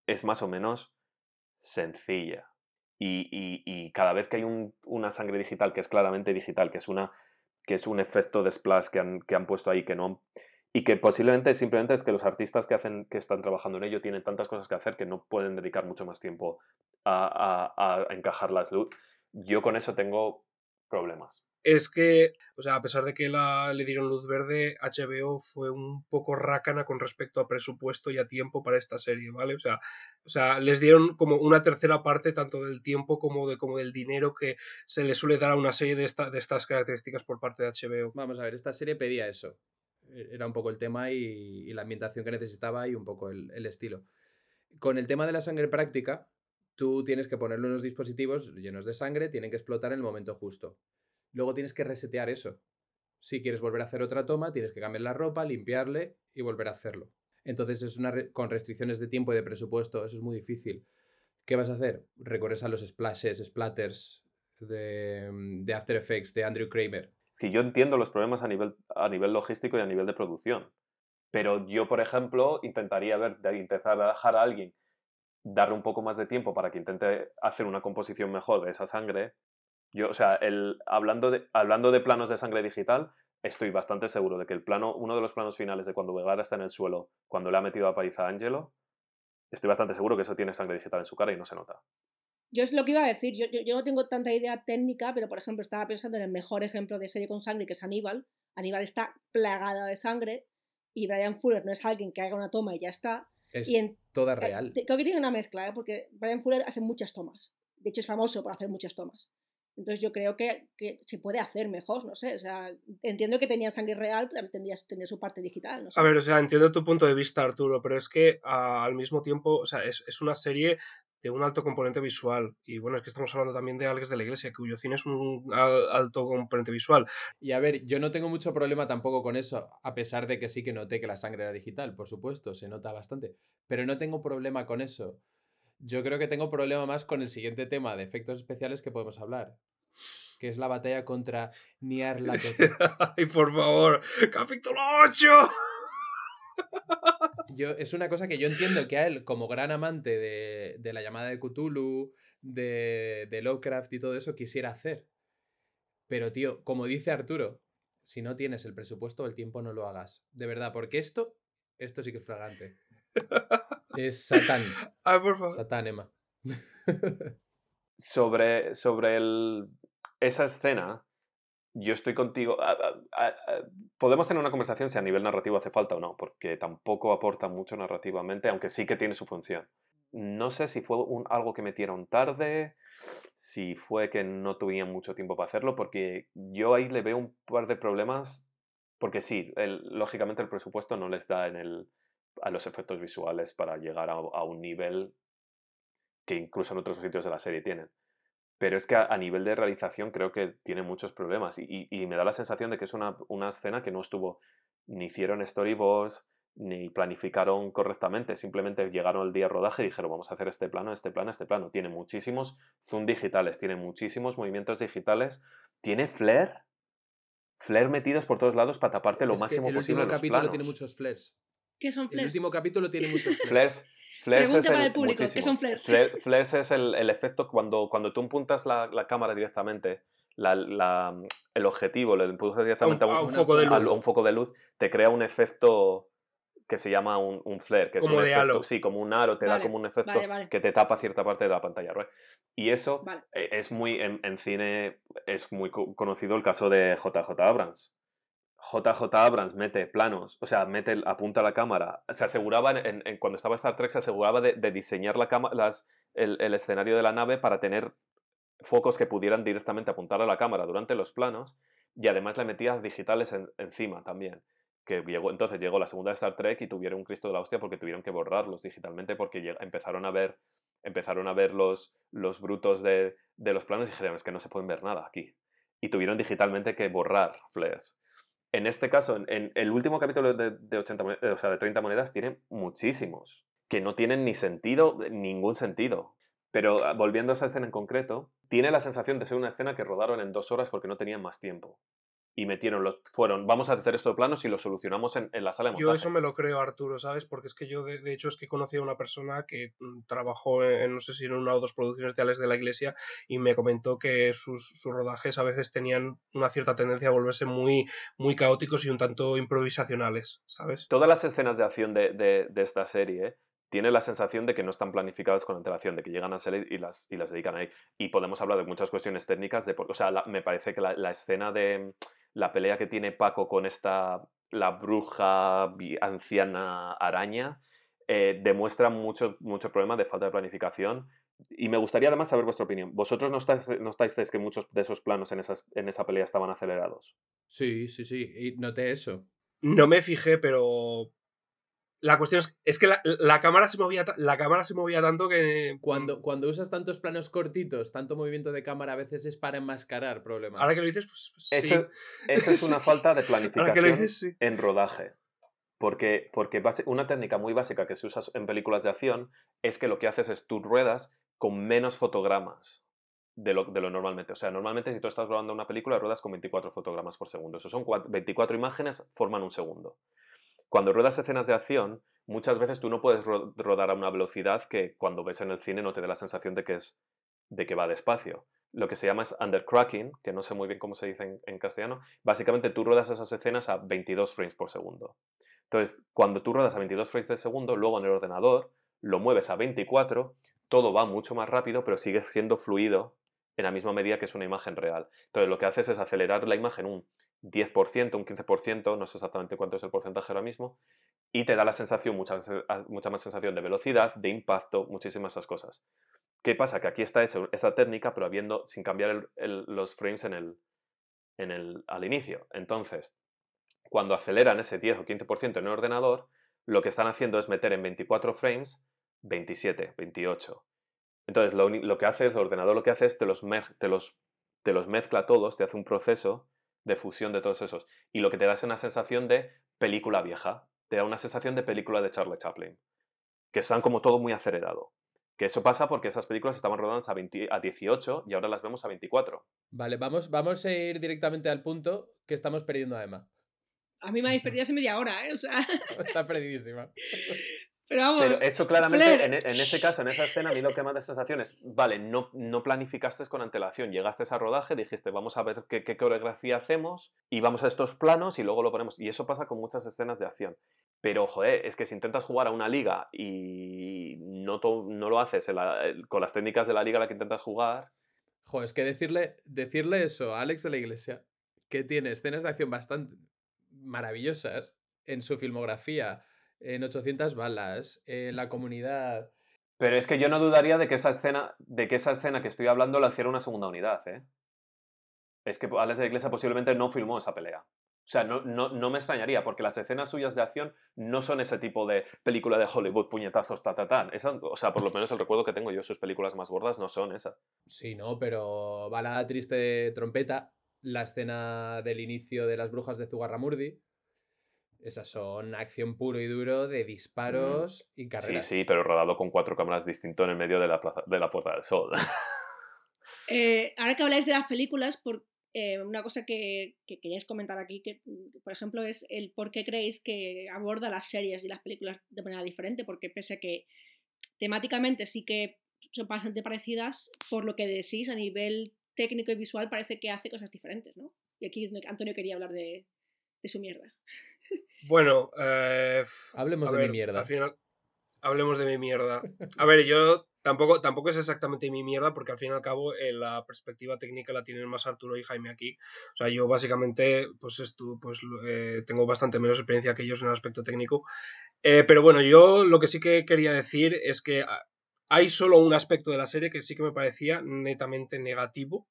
es más o menos sencilla. Y, y- cada vez que hay un- una sangre digital que es claramente digital, que es, una, que es un efecto de splash que han, que han puesto ahí que no y que posiblemente simplemente es que los artistas que hacen que están trabajando en ello tienen tantas cosas que hacer que no pueden dedicar mucho más tiempo a, a- a encajar las luz. Yo con eso tengo problemas. Es que, o sea, a pesar de que la, le dieron luz verde, HBO fue un poco rácana con respecto a presupuesto y a tiempo para esta serie, ¿vale? O sea, o sea, les dieron como una tercera parte tanto del tiempo como, de, como del dinero que se le suele dar a una serie de, esta, de estas características por parte de HBO. Vamos a ver, esta serie pedía eso. E- Era un poco el tema y, y la ambientación que necesitaba y un poco el, el estilo. Con el tema de la sangre práctica, tú tienes que ponerle unos dispositivos llenos de sangre, tienen que explotar en el momento justo. Luego tienes que resetear eso. Si quieres volver a hacer otra toma, tienes que cambiar la ropa, limpiarle y volver a hacerlo. Entonces es una con restricciones de tiempo y de presupuesto, eso es muy difícil. ¿Qué vas a hacer? Recorres a los splashes, splatters de, de After Effects de Andrew Kramer. Es que yo entiendo los problemas a nivel, a nivel logístico y a nivel de producción. Pero yo, por ejemplo, intentaría ver, intentar dejar a alguien darle un poco más de tiempo para que intente hacer una composición mejor de esa sangre. Yo, o sea, el, hablando, de, hablando de planos de sangre digital, estoy bastante seguro de que el plano, uno de los planos finales de cuando Vegara está en el suelo, cuando le ha metido a paliza a Angelo, estoy bastante seguro que eso tiene sangre digital en su cara y no se nota. Yo es lo que iba a decir, yo, yo, no tengo tanta idea técnica, pero por ejemplo estaba pensando en el mejor ejemplo de serie con sangre que es Aníbal. Aníbal está plagada de sangre y Brian Fuller no es alguien que haga una toma y ya está. Es Y en, toda eh, real. creo que tiene una mezcla, ¿eh? porque Brian Fuller hace muchas tomas. De hecho es famoso por hacer muchas tomas. Entonces yo creo que, que se puede hacer mejor, no sé. O sea, entiendo que tenía sangre real, pero también tendría, tendría su parte digital. No sé. A ver, o sea, entiendo tu punto de vista, Arturo, pero es que ah, al mismo tiempo, o sea, es, es una serie de un alto componente visual. Y bueno, es que estamos hablando también de Alex de la Iglesia, cuyo cine es un al- alto componente visual. Y a ver, yo no tengo mucho problema tampoco con eso, a pesar de que sí que noté que la sangre era digital, por supuesto, se nota bastante. Pero no tengo problema con eso. Yo creo que tengo problema más con el siguiente tema de efectos especiales que podemos hablar, que es la batalla contra Nyarlathotep. Ay, por favor, capítulo 8. Yo, es una cosa que yo entiendo que a él, como gran amante de, de la llamada de Cthulhu, de, de Lovecraft y todo eso, quisiera hacer. Pero, tío, como dice Arturo, si no tienes el presupuesto o el tiempo, no lo hagas. De verdad, porque esto, esto sí que es flagrante. Es Satán. Ay, por favor. Satán, Emma. sobre, sobre el- esa escena, yo estoy contigo. podemos tener una conversación si a nivel narrativo hace falta o no, porque tampoco aporta mucho narrativamente, aunque sí que tiene su función. No sé si fue algo que metieron tarde, si fue que no tuvieron mucho tiempo para hacerlo, porque yo ahí le veo un par de problemas, porque sí, lógicamente el presupuesto no les da en el, a los efectos visuales para llegar a un nivel que incluso en otros sitios de la serie tienen. Pero es que a, a nivel de realización creo que tiene muchos problemas y, y- y me da la sensación de que es una, una escena que no estuvo, ni hicieron storyboards, ni planificaron correctamente, simplemente llegaron al día de rodaje y dijeron vamos a hacer este plano, este plano, este plano. Tiene muchísimos zoom digitales, tiene muchísimos movimientos digitales, tiene flare, flare metidos por todos lados para taparte lo Es que máximo el posible último los capítulo planos. tiene muchos flares. ¿Qué son El flares? último capítulo tiene muchos flares. Flares, flares Pregunta es para el, el público, ¿qué son muchísimos. flares? Fla- flares es el, el efecto cuando, cuando tú apuntas la, la cámara directamente, la- la- el objetivo, lo empujas directamente a un, a un foco de a luz. un foco de luz, te crea un efecto que se llama un, un flare, que es Como un de efecto, halo. sí, como un aro, te da como un efecto vale, vale. que te tapa cierta parte de la pantalla. ¿right? Y eso Vale. eh, es muy, en, en cine, es muy co- conocido el caso de JJ Abrams. JJ Abrams mete planos, o sea, mete, apunta la cámara. Se aseguraba, en, cuando estaba Star Trek, se aseguraba de, diseñar la cama- las, el, escenario de la nave para tener focos que pudieran directamente apuntar a la cámara durante los planos y además le metía digitales en- encima también. Que llegó, entonces llegó la segunda de Star Trek y tuvieron un Cristo de la hostia porque tuvieron que borrarlos digitalmente porque empezaron a ver, empezaron a ver los, los brutos de, de los planos y dijeron, es que no se pueden ver nada aquí. Y tuvieron digitalmente que borrar flares. En este caso, en, el último capítulo de, de 80 mone- o sea, de 30 monedas, tiene muchísimos que no tienen ni sentido, ningún sentido. Pero ah, volviendo a esa escena en concreto, tiene la sensación de ser una escena que rodaron en dos horas porque no tenían más tiempo. Y metieron los. Fueron, vamos a hacer estos planos y los solucionamos en, en la sala de montaje. Yo eso me lo creo, Arturo, ¿sabes? Porque es que yo, de, de hecho, es que conocí a una persona que mm, trabajó en, no sé si en una o dos producciones Alex de la Iglesia y me comentó que sus, sus rodajes a veces tenían una cierta tendencia a volverse muy, muy caóticos y un tanto improvisacionales, ¿sabes? Todas las escenas de acción de, de- de esta serie tienen la sensación de que no están planificadas con antelación, de que llegan a serie y las, y las dedican ahí. Y podemos hablar de muchas cuestiones técnicas. De, por- o sea, la- me parece que la, la escena de la pelea que tiene Paco con esta, la bruja anciana araña, eh, demuestra mucho, mucho problema de falta de planificación. Y me gustaría además saber vuestra opinión. ¿Vosotros no estáis, no estáis que muchos de esos planos en, esas, en esa pelea estaban acelerados? Sí, sí, sí. Y noté eso. No me fijé, pero la cuestión es, es que la, la cámara se movía la cámara se movía tanto que Cuando, cuando usas tantos planos cortitos, tanto movimiento de cámara, a veces es para enmascarar problemas. ahora que lo dices, pues, pues sí. Eso, eso es una falta de Ahora planificación. que lo dices, sí. en rodaje. Porque, porque base- una técnica muy básica que se usa en películas de acción es que lo que haces es tú ruedas con menos fotogramas de lo, de lo normalmente. O sea, normalmente si tú estás rodando una película, ruedas con 24 fotogramas por segundo. Eso son cua- 24 imágenes, forman un segundo. Cuando ruedas escenas de acción, muchas veces tú no puedes ro- rodar a una velocidad que cuando ves en el cine no te dé la sensación de que, es, de que va despacio. Lo que se llama es undercracking, que no sé muy bien cómo se dice en, castellano. Básicamente tú ruedas esas escenas a 22 frames por segundo. Entonces, cuando tú ruedas a 22 frames por segundo, luego en el ordenador lo mueves a 24, todo va mucho más rápido, pero sigue siendo fluido en la misma medida que es una imagen real. Entonces, lo que haces es acelerar la imagen un 10%, un 15%, no sé exactamente cuánto es el porcentaje ahora mismo, y te da la sensación, mucha, mucha más sensación de velocidad, de impacto, muchísimas esas cosas. ¿Qué pasa? Que aquí está esa técnica, pero habiendo, sin cambiar los frames en el, en el, al inicio. Entonces, cuando aceleran ese 10 o 15% en el ordenador, lo que están haciendo es meter en 24 frames 27, 28. Entonces, lo, lo que hace el ordenador lo que hace es te los, te, los, te los mezcla todos, te hace un proceso de fusión de todos esos. Y lo que te da es una sensación de película vieja, te da una sensación de película de Charlie Chaplin, que están como todo muy acelerado. Que eso pasa porque esas películas estaban rodadas a, 20 a 18 y ahora las vemos a 24. Vale, vamos, vamos a ir directamente al punto que estamos perdiendo a Emma. A mí me habéis perdido hace media hora, ¿eh? O sea, Está perdidísima. pero vamos. Pero eso claramente, en, e- en ese caso, en esa escena, a mí lo que me da sensación es, vale, no, no planificaste con antelación, llegaste a rodaje, dijiste, vamos a ver qué, qué coreografía hacemos y vamos a estos planos y luego lo ponemos. Y eso pasa con muchas escenas de acción. Pero, joder, es que si intentas jugar a una liga y no, to- no lo haces en la- el- con las técnicas de la liga a la que intentas jugar, Joder, es que decirle, decirle eso a Alex de la Iglesia, que tiene escenas de acción bastante maravillosas en su filmografía, en 800 balas, en la comunidad. Pero es que yo no dudaría de que esa escena, de que esa escena que estoy hablando la hiciera una segunda unidad, ¿eh? Es que Alex de la Iglesia posiblemente no filmó esa pelea. O sea, no, no, no me extrañaría, porque las escenas suyas de acción no son ese tipo de película de Hollywood, puñetazos, ta, ta, ta. Esa- o sea, por lo menos el recuerdo que tengo yo, sus películas más gordas no son esas. Sí, no, pero balada triste trompeta, la escena del inicio de las brujas de Zugarramurdi. Esas son acción puro y duro de disparos y Sí, carreras. sí, pero rodado con cuatro cámaras distinto en el medio de la, plaza- de la Puerta del Sol. Eh, ahora que habláis de las películas, por, eh, una cosa que, que queríais comentar aquí, que mm, por ejemplo es el por qué creéis que aborda las series y las películas de manera diferente, porque pese a que temáticamente sí que son bastante parecidas, por lo que decís a nivel técnico y visual parece que hace cosas diferentes, ¿no? Y aquí Antonio quería hablar de, de su mierda. Bueno, eh, Hablemos de ver, mi mierda. Al final, hablemos de mi mierda. A ver, yo tampoco, tampoco es exactamente mi mierda, porque al fin y al cabo eh, la perspectiva técnica la tienen más Arturo y Jaime aquí. O sea, yo básicamente, pues esto, pues eh, tengo bastante menos experiencia que ellos en el aspecto técnico. Eh, pero bueno, yo lo que sí que quería decir es que hay solo un aspecto de la serie que sí que me parecía netamente negativo.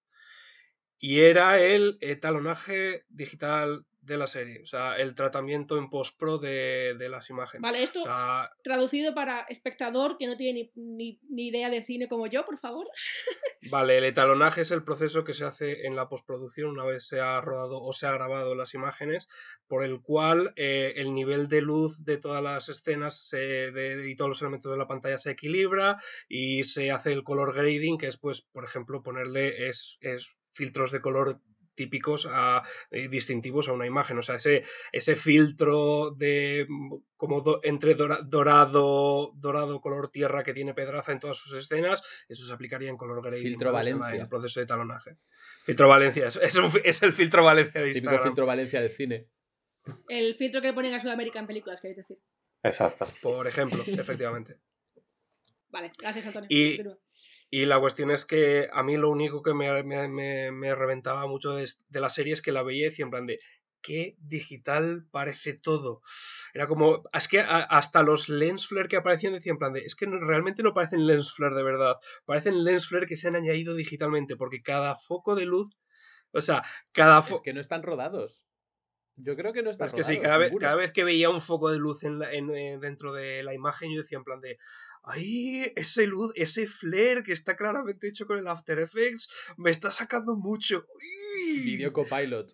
Y era el talonaje digital de la serie. O sea, el tratamiento en post-pro de, de las imágenes. Vale, esto O sea, traducido para espectador que no tiene ni, ni- ni idea de cine como yo, por favor. Vale, el etalonaje es el proceso que se hace en la postproducción una vez se ha rodado o se ha grabado las imágenes, por el cual eh, el nivel de luz de todas las escenas se- de- y todos los elementos de la pantalla se equilibra y se hace el color grading, que es, pues, por ejemplo, ponerle es, es filtros de color típicos a, eh, distintivos a una imagen. O sea, ese, ese filtro de mm, como do- entre dora- dorado, dorado, color tierra que tiene Pedraza en todas sus escenas, eso se aplicaría en color grading. Filtro Valencia. En el proceso de talonaje. Filtro Valencia, es, es un es el filtro Valencia de Típico Instagram. filtro Valencia del cine. El filtro que le ponen a Sudamérica en películas, queréis decir. Exacto. Por ejemplo, efectivamente. Vale, gracias Antonio. Y- Continúa. Y la cuestión es que a mí lo único que me, me- me- me reventaba mucho de, de la serie es que la veía y decía en plan de qué digital parece todo. Era como, es que a- hasta los lens flare que aparecían decían en plan de, es que no- realmente no parecen lens flare de verdad, parecen lens flare que se han añadido digitalmente, porque cada foco de luz, o sea, cada foco... Es que no están rodados. Yo creo que no están Es que sí, cada vez, ninguno. cada vez que veía un foco de luz en la- en, eh, dentro de la imagen, yo decía en plan de, ¡ay! Ese luz, ese flare que está claramente hecho con el After Effects, me está sacando mucho. ¡Uy! Video Copilot.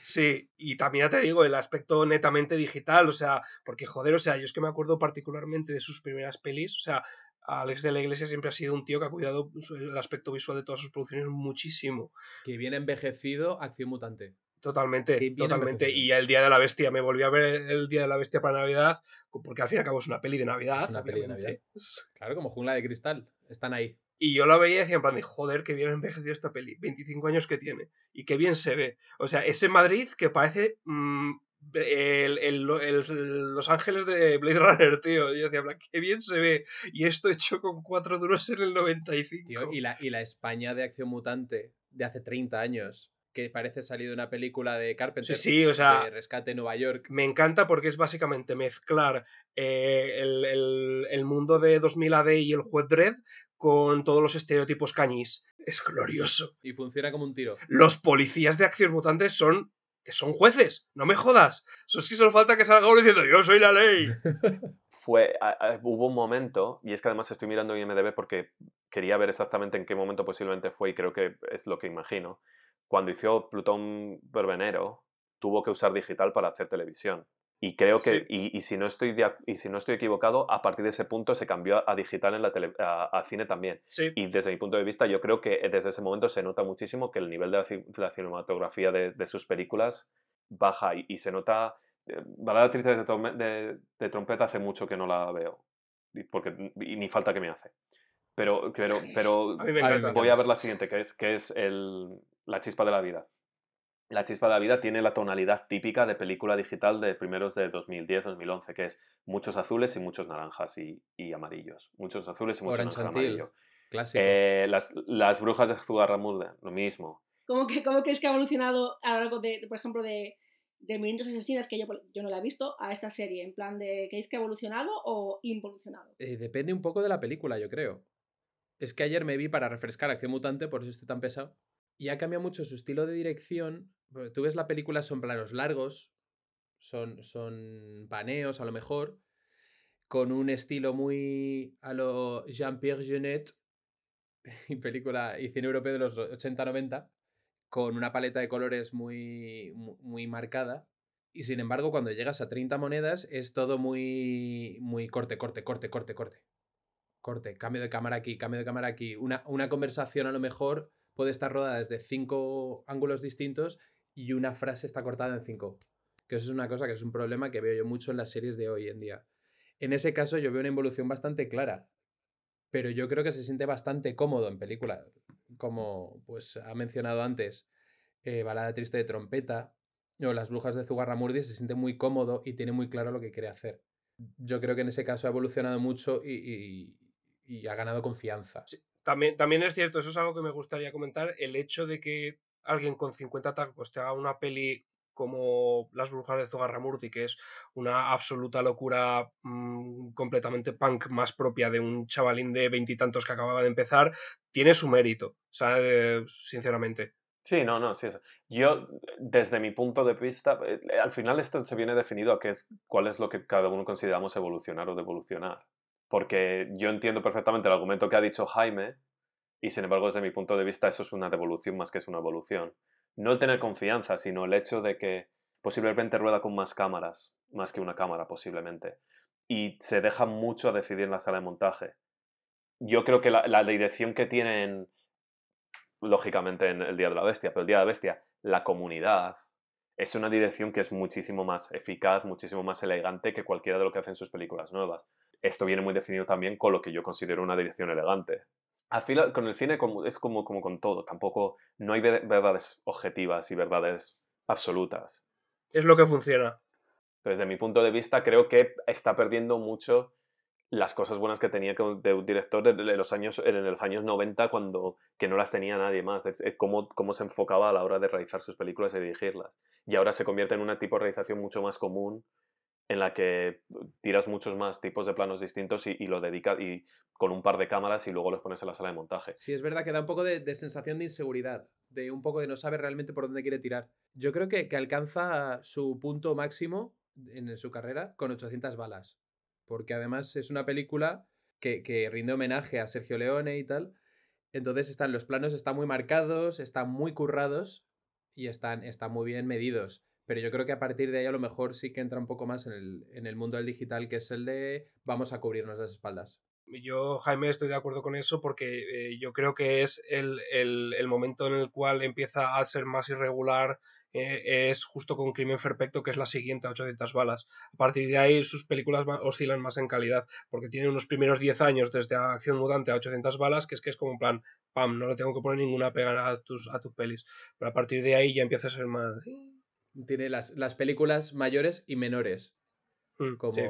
Sí, y también ya te digo, el aspecto netamente digital, o sea, porque joder, o sea, yo es que me acuerdo particularmente de sus primeras pelis, o sea, Alex de la Iglesia siempre ha sido un tío que ha cuidado el aspecto visual de todas sus producciones muchísimo. Que viene envejecido Acción Mutante. Totalmente, totalmente. Y el Día de la Bestia, me volví a ver el Día de la Bestia para Navidad, porque al fin y al cabo es una peli de Navidad. Es una peli de obviamente. Claro, como Jungla de Cristal. Están ahí. Y yo la veía y decía en plan de, joder, qué bien ha envejecido esta peli, 25 años que tiene, y qué bien se ve. O sea, ese Madrid que parece mm, el, el- el- Los Ángeles de Blade Runner, tío. Yo decía, qué bien se ve. Y esto hecho con cuatro duros en el 95. Tío, y la, y la España de Acción Mutante de hace 30 años, que parece salido de una película de Carpenter. Sí, sí, o sea, de Rescate en Nueva York. me encanta porque es básicamente mezclar eh, el, el- el mundo de 2000 AD y el juez Dredd con todos los estereotipos cañís. Es glorioso. Y funciona como un tiro. Los policías de acción mutantes son que son jueces, no me jodas. Eso es que solo falta que salga uno diciendo yo soy la ley. Fue, a- a- hubo un momento, y es que además estoy mirando IMDB porque quería ver exactamente en qué momento posiblemente fue, y creo que es lo que imagino. Cuando hizo Plutón Verbenero, tuvo que usar digital para hacer televisión. Y creo que, Sí. y, y si no estoy de y si no estoy equivocado, a partir de ese punto se cambió a, digital en la tele, a, a cine también. Sí, Y desde mi punto de vista, yo creo que desde ese momento se nota muchísimo que el nivel de la, de la cinematografía de, de sus películas baja y, y se nota... eh, Balada triste de, de- trompeta hace mucho que no la veo. Porque, y ni falta que me hace. Pero, pero, pero a voy a ver la siguiente, que es, que es el, La chispa de la vida. La chispa de la vida tiene la tonalidad típica de película digital de primeros de 2010-2011, que es muchos azules y muchos naranjas y, y amarillos. Muchos azules y muchos naranjas Chantil. amarillo. Clásico. Eh, las, las brujas de Zugarramurda, lo mismo. ¿Cómo, que, ¿Cómo crees que ha evolucionado a lo largo de, de, por ejemplo, de, de Militos Asesinas, que yo, yo no la he visto, a esta serie? En plan de, ¿creéis que ha evolucionado o involucionado? Eh, depende un poco de la película, yo creo. Es que ayer me vi para refrescar Acción Mutante, por eso estoy tan pesado. Y ha cambiado mucho su estilo de dirección. Tú ves la película, son planos largos, son, son paneos a lo mejor, con un estilo muy a lo Jean-Pierre Jeunet, película y cine europeo de los 80-90, con una paleta de colores muy, mu- muy marcada. Y sin embargo, cuando llegas a 30 monedas, es todo muy, muy corte, corte, corte, corte, corte. Corte, cambio de cámara aquí, cambio de cámara aquí. Una, una conversación a lo mejor puede estar rodada desde cinco ángulos distintos y una frase está cortada en cinco. Que eso es una cosa que es un problema que veo yo mucho en las series de hoy en día. En ese caso yo veo una involución bastante clara. Pero yo creo que se siente bastante cómodo en película. Como pues ha mencionado antes, eh, Balada Triste de Trompeta o Las Brujas de Zugarramurdi se siente muy cómodo y tiene muy claro lo que quiere hacer. Yo creo que en ese caso ha evolucionado mucho y, y- y ha ganado confianza. Sí. También, también es cierto, eso es algo que me gustaría comentar, el hecho de que alguien con 50 tacos te haga una peli como Las Brujas de Zugarramurdi, que es una absoluta locura mm, completamente punk más propia de un chavalín de veintitantos que acababa de empezar, tiene su mérito, o sea, eh, sinceramente. Sí, no, no, sí. eso. Yo, desde mi punto de vista, eh, al final esto se viene definido a qué es, cuál es lo que cada uno consideramos evolucionar o devolucionar. Porque yo entiendo perfectamente el argumento que ha dicho Jaime, y sin embargo, desde mi punto de vista, eso es una devolución más que es una evolución. No el tener confianza, sino el hecho de que posiblemente rueda con más cámaras, más que una cámara, posiblemente. Y se deja mucho a decidir en la sala de montaje. Yo creo que la, la dirección que tienen lógicamente en el Día de la Bestia, pero el Día de la Bestia, la comunidad, es una dirección que es muchísimo más eficaz, muchísimo más elegante que cualquiera de lo que hacen sus películas nuevas. Esto viene muy definido también con lo que yo considero una dirección elegante. Al final, con el cine como- es como, como con todo, tampoco no hay ver- verdades objetivas y verdades absolutas. Es lo que funciona. Desde mi punto de vista, creo que está perdiendo mucho las cosas buenas que tenía de un director de los años, en los años 90, cuando que no las tenía nadie más. Cómo, cómo se enfocaba a la hora de realizar sus películas y dirigirlas. Y ahora se convierte en una tipo de realización mucho más común, en la que tiras muchos más tipos de planos distintos y, y lo dedicas y con un par de cámaras y luego los pones en la sala de montaje. Sí, es verdad que da un poco de, de sensación de inseguridad, de un poco de no saber realmente por dónde quiere tirar. Yo creo que, que alcanza su punto máximo en su carrera con 800 balas, porque además es una película que, que rinde homenaje a Sergio Leone y tal. Entonces están los planos están muy marcados, están muy currados y están, están muy bien medidos. Pero yo creo que a partir de ahí a lo mejor sí que entra un poco más en el, en el mundo del digital, que es el de vamos a cubrirnos las espaldas. Yo, Jaime, estoy de acuerdo con eso porque eh, yo creo que es el, el- el momento en el cual empieza a ser más irregular, eh, es justo con Crimen Perfecto, que es la siguiente a 800 balas. A partir de ahí sus películas oscilan más en calidad, porque tienen unos primeros 10 años desde Acción Mutante a 800 balas, que es que es como en plan, pam, no le tengo que poner ninguna pega a tus, a tus pelis. Pero a partir de ahí ya empieza a ser más... Tiene las, las películas mayores y menores. Mm, como, sí.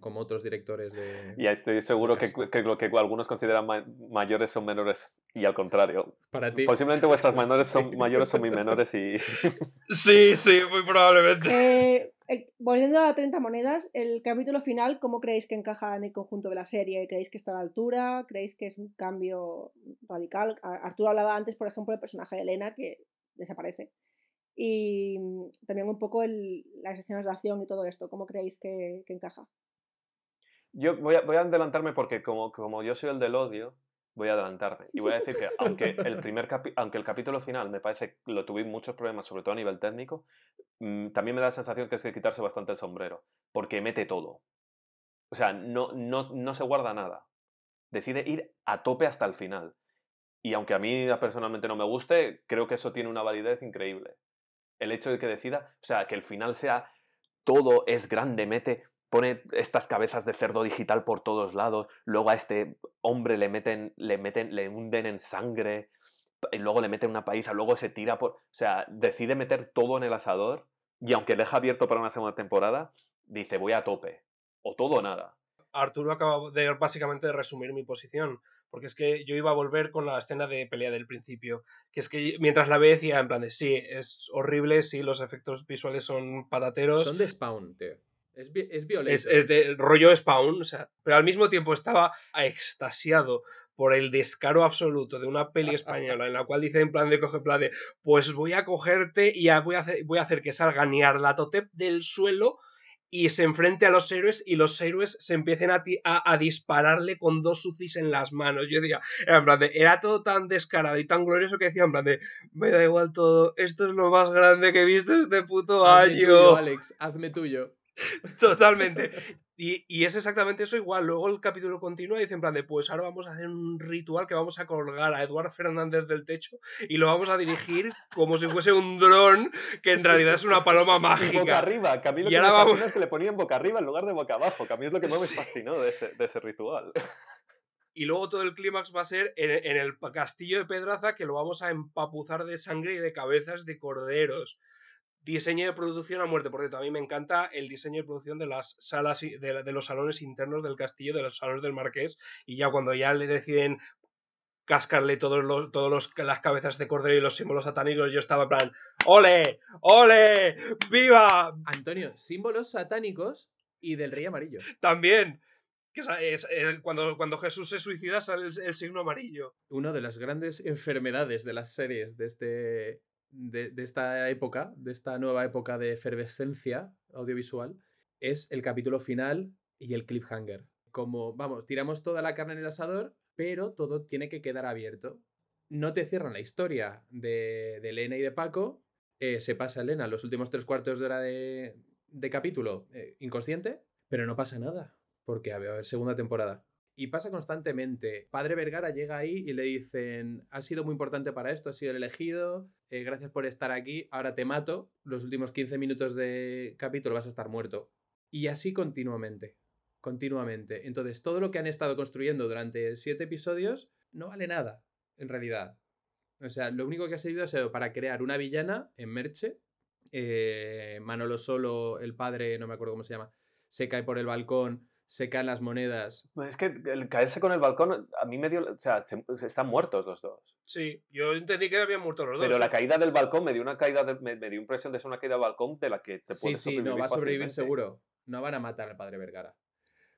como otros directores de... Y estoy seguro que, que lo que algunos consideran ma- mayores son menores y al contrario. Para ti. Posiblemente vuestras menores son, mayores son mis menores y... Sí, sí, muy probablemente. Eh, el- volviendo a 30 monedas, el capítulo final, ¿cómo creéis que encaja en el conjunto de la serie? ¿Creéis que está a la altura? ¿Creéis que es un cambio radical? Arturo hablaba antes, por ejemplo, del personaje de Elena, que desaparece. Y mm, también un poco el- las escenas de acción y todo esto, ¿cómo creéis que, que encaja? Yo voy a, voy a adelantarme porque como, como yo soy el del odio, voy a adelantarme. Y voy a decir que aunque el, primer capi- aunque el capítulo final me parece que lo tuve muchos problemas, sobre todo a nivel técnico, mm, también me da la sensación que es de quitarse bastante el sombrero, porque mete todo. O sea, no, no, no se guarda nada. Decide ir a tope hasta el final. Y aunque a mí personalmente no me guste, creo que eso tiene una validez increíble. El hecho de que decida, o sea, que el final sea todo es grande, mete, pone estas cabezas de cerdo digital por todos lados, luego a este hombre le meten, le meten, le hunden en sangre, y luego le meten una paliza, luego se tira por. O sea, decide meter todo en el asador, y aunque deja abierto para una segunda temporada, dice voy a tope. O todo o nada. Arturo acaba de básicamente de resumir mi posición, porque es que yo iba a volver con la escena de pelea del principio, que es que mientras la ve decía en plan de sí, es horrible, sí, los efectos visuales son patateros, Son de Spawn, tío. Es, vi- es violento. es, es de rollo Spawn, o sea, pero al mismo tiempo estaba extasiado por el descaro absoluto de una peli española en la cual dice en plan de coge plan de pues voy a cogerte y voy a hacer, voy a hacer que salga Niarlathotep del suelo y se enfrente a los héroes y los héroes se empiecen a, ti- a, a dispararle con dos sucis en las manos. Yo decía, era en plan de, era todo tan descarado y tan glorioso que decía en plan de, me da igual todo, esto es lo más grande que he visto este puto Hazme año. tuyo, Alex, hazme tuyo. Totalmente. Y, y es exactamente eso igual. Luego el capítulo continúa y dice en plan de, pues ahora vamos a hacer un ritual que vamos a colgar a Eduardo Fernández del techo y lo vamos a dirigir como si fuese un dron que en realidad es una paloma Y boca mágica. arriba, que a mí lo Y que me vamos- es que le ponían boca arriba en lugar de boca abajo, que a mí es lo que más Sí. me fascinó de ese, de ese ritual. Y luego todo el clímax va a ser en, en el castillo de Pedraza que lo vamos a empapuzar de sangre y de cabezas de corderos. Diseño de producción a muerte, por cierto, a mí me encanta el diseño de producción de las salas, de, la- de los salones internos del castillo, de los salones del marqués, y ya cuando ya le deciden cascarle todos los, todos los, las cabezas de cordero y los símbolos satánicos, yo estaba en plan, ¡ole! ¡ole! ¡Viva! Antonio, símbolos satánicos y del rey amarillo. También. Que es- cuando, cuando Jesús se suicida sale el, el signo amarillo. Una de las grandes enfermedades de las series de, este, de, de esta época, de esta nueva época de efervescencia audiovisual, es el capítulo final y el cliffhanger. Como, vamos, tiramos toda la carne en el asador, pero todo tiene que quedar abierto. No te cierran la historia de, de Elena y de Paco. eh, se pasa Elena los últimos tres cuartos de hora de, de capítulo eh, inconsciente, pero no pasa nada, porque va a segunda temporada. Y pasa constantemente. Padre Vergara llega ahí y le dicen, has sido muy importante para esto, has sido el elegido, eh, gracias por estar aquí, ahora te mato, los últimos 15 minutos de capítulo vas a estar muerto. Y así continuamente, continuamente. Entonces, todo lo que han estado construyendo durante siete episodios no vale nada, en realidad. O sea, lo único que ha servido ha sido para crear una villana en Merche. eh, Manolo Solo, el padre, no me acuerdo cómo se llama, se cae por el balcón, se caen las monedas, Pues Es que el caerse con el balcón, a mí me dio. O sea, se- están muertos los dos. Sí, yo entendí que habían muerto los dos. Pero la caída del balcón me dio una caída de- me, me dio impresión de ser una caída del balcón de la que te Sí, puedes sí, sobrevivir no, va a sobrevivir seguro. No van a matar al padre Vergara.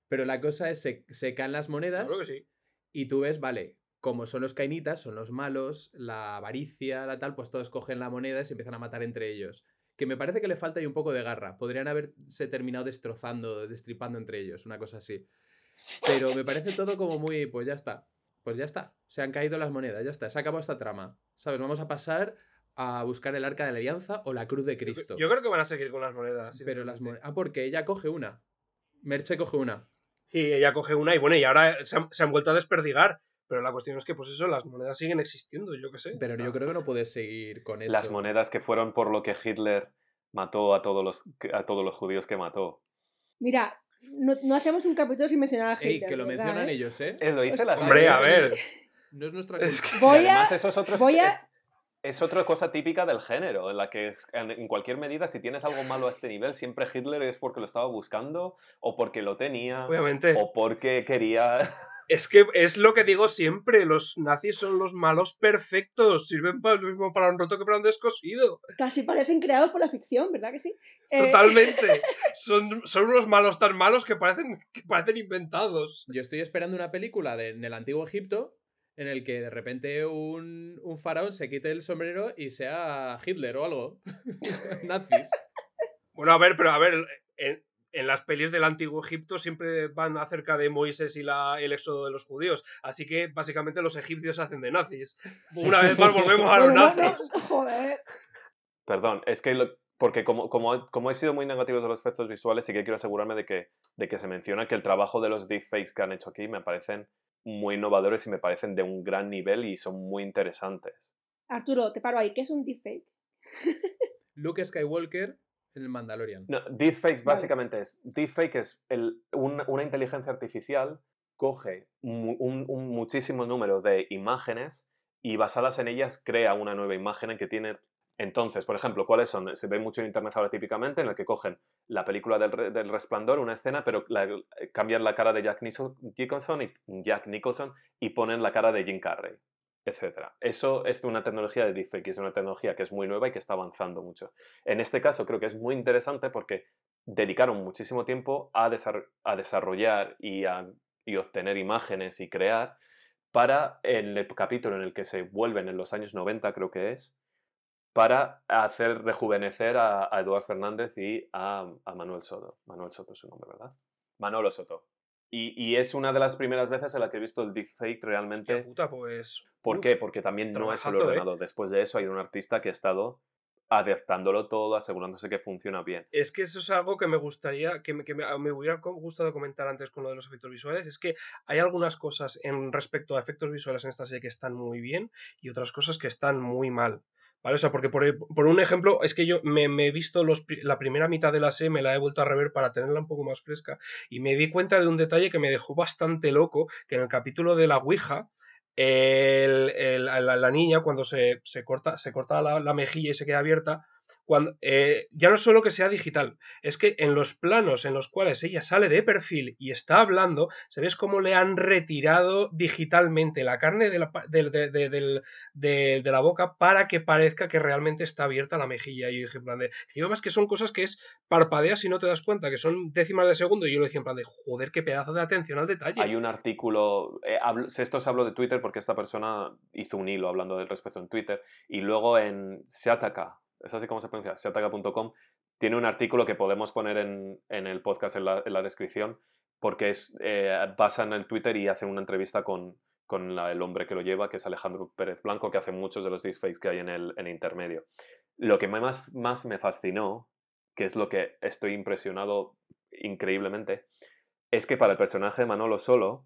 Pero la cosa es, se, se caen las monedas Claro que sí. y tú ves, vale, como son los cainitas, son los malos, la avaricia, la tal, pues todos cogen la moneda y se empiezan a matar entre ellos. Que me parece que le falta ahí un poco de garra. Podrían haberse terminado destrozando, destripando entre ellos, una cosa así. Pero me parece todo como muy, pues ya está. Pues ya está. Se han caído las monedas, ya está. Se ha acabado esta trama. ¿Sabes? Vamos a pasar a buscar el arca de la alianza o la cruz de Cristo. yo creo que van a seguir con las monedas. Pero las monedas. Ah, porque ella coge una. Merche coge una. Sí, ella coge una y bueno, y ahora se han, se han vuelto a desperdigar. Pero la cuestión es que, pues eso, las monedas siguen existiendo, yo qué sé. Pero yo creo que no puedes seguir con eso. Las monedas que fueron por lo que Hitler mató a todos los, a todos los judíos que mató. Mira, no, no hacemos un capítulo sin mencionar a Hitler. Ey, que lo ¿verdad, mencionan eh? ellos, ¿eh? Eh, lo dice la Hombre, a ver. No es nuestra Es que- Voy además a, esos otros- voy a- es- Es otra cosa típica del género, en la que en, en cualquier medida, si tienes algo malo a este nivel, siempre Hitler es porque lo estaba buscando, o porque lo tenía, Obviamente. o porque quería... Es que es lo que digo siempre, los nazis son los malos perfectos, sirven para lo mismo para un roto que para un descosido. Casi parecen creados por la ficción, ¿verdad que sí? Eh, Totalmente. Son, son unos malos tan malos que parecen, que parecen inventados. Yo estoy esperando una película de, en el antiguo Egipto en el que de repente un, un faraón se quite el sombrero y sea Hitler o algo. Nazis. Bueno, a ver, pero a ver, en, en las pelis del antiguo Egipto siempre van acerca de Moisés y la, el éxodo de los judíos. Así que básicamente los egipcios se hacen de nazis. Una vez más volvemos a los nazis. joder. Perdón, es que lo- porque como, como, como he sido muy negativo de los efectos visuales, sí que quiero asegurarme de que, de que se menciona que el trabajo de los deepfakes que han hecho aquí me parecen muy innovadores y me parecen de un gran nivel y son muy interesantes. Arturo, te paro ahí. ¿Qué es un deepfake? Luke Skywalker en el Mandalorian. No, deepfakes básicamente es, deepfake es el, un- una inteligencia artificial coge un, un muchísimo número de imágenes y basadas en ellas crea una nueva imagen en que tiene... Entonces, por ejemplo, ¿cuáles son? Se ve mucho en internet ahora típicamente en el que cogen la película del, re- del resplandor, una escena, pero la- cambian la cara de Jack Nicholson y, Jack Nicholson y ponen la cara de Jim Carrey, etc. Eso es una tecnología de deepfake, es una tecnología que es muy nueva y que está avanzando mucho. En este caso creo que es muy interesante porque dedicaron muchísimo tiempo a, a desarrollar y, a, y obtener imágenes y crear para el capítulo en el que se vuelven en los años 90, creo que es, para hacer rejuvenecer a, a Eduard Fernández y a, a Manuel Soto. Manuel Soto es su nombre, ¿verdad? Manolo Soto. Y, y es una de las primeras veces en la que he visto el deepfake Hostia realmente. puta, pues. ¿Por uf. qué? Porque también no es trabajazo, ¿eh? ordenado. Después de eso hay un artista que ha estado adaptándolo todo, asegurándose que funciona bien. Es que eso es algo que me gustaría, que me, que me, me hubiera gustado comentar antes con lo de los efectos visuales. Es que hay algunas cosas en respecto a efectos visuales en esta serie que están muy bien y otras cosas que están muy mal. ¿Vale? O sea, porque por, por un ejemplo, es que yo me, me he visto los, la primera mitad de la serie, me la he vuelto a rever para tenerla un poco más fresca y me di cuenta de un detalle que me dejó bastante loco, que en el capítulo de la Ouija, el- el- la, la niña cuando se, se corta, se corta la, la mejilla y se queda abierta, cuando, eh, ya no solo que sea digital, es que en los planos en los cuales ella sale de perfil y está hablando, se ves cómo le han retirado digitalmente la carne de la, de, de- de- la boca para que parezca que realmente está abierta la mejilla. Y yo dije, en plan de. Y además que son cosas que es parpadeas y no te das cuenta, que son décimas de segundo. Y yo lo decía en plan de, joder, qué pedazo de atención al detalle. Hay un artículo, eh, esto se habló de Twitter porque esta persona hizo un hilo hablando del respecto en Twitter y luego en Shataka, es así como se pronuncia, shataka.com, tiene un artículo que podemos poner en, en el podcast en la, descripción porque es, eh, basa en el Twitter y hace una entrevista con, con el hombre que lo lleva, que es Alejandro Pérez Blanco, que hace muchos de los deepfakes que hay en el intermedio. Lo que más, más me fascinó, que es lo que estoy impresionado increíblemente, es que para el personaje de Manolo Solo,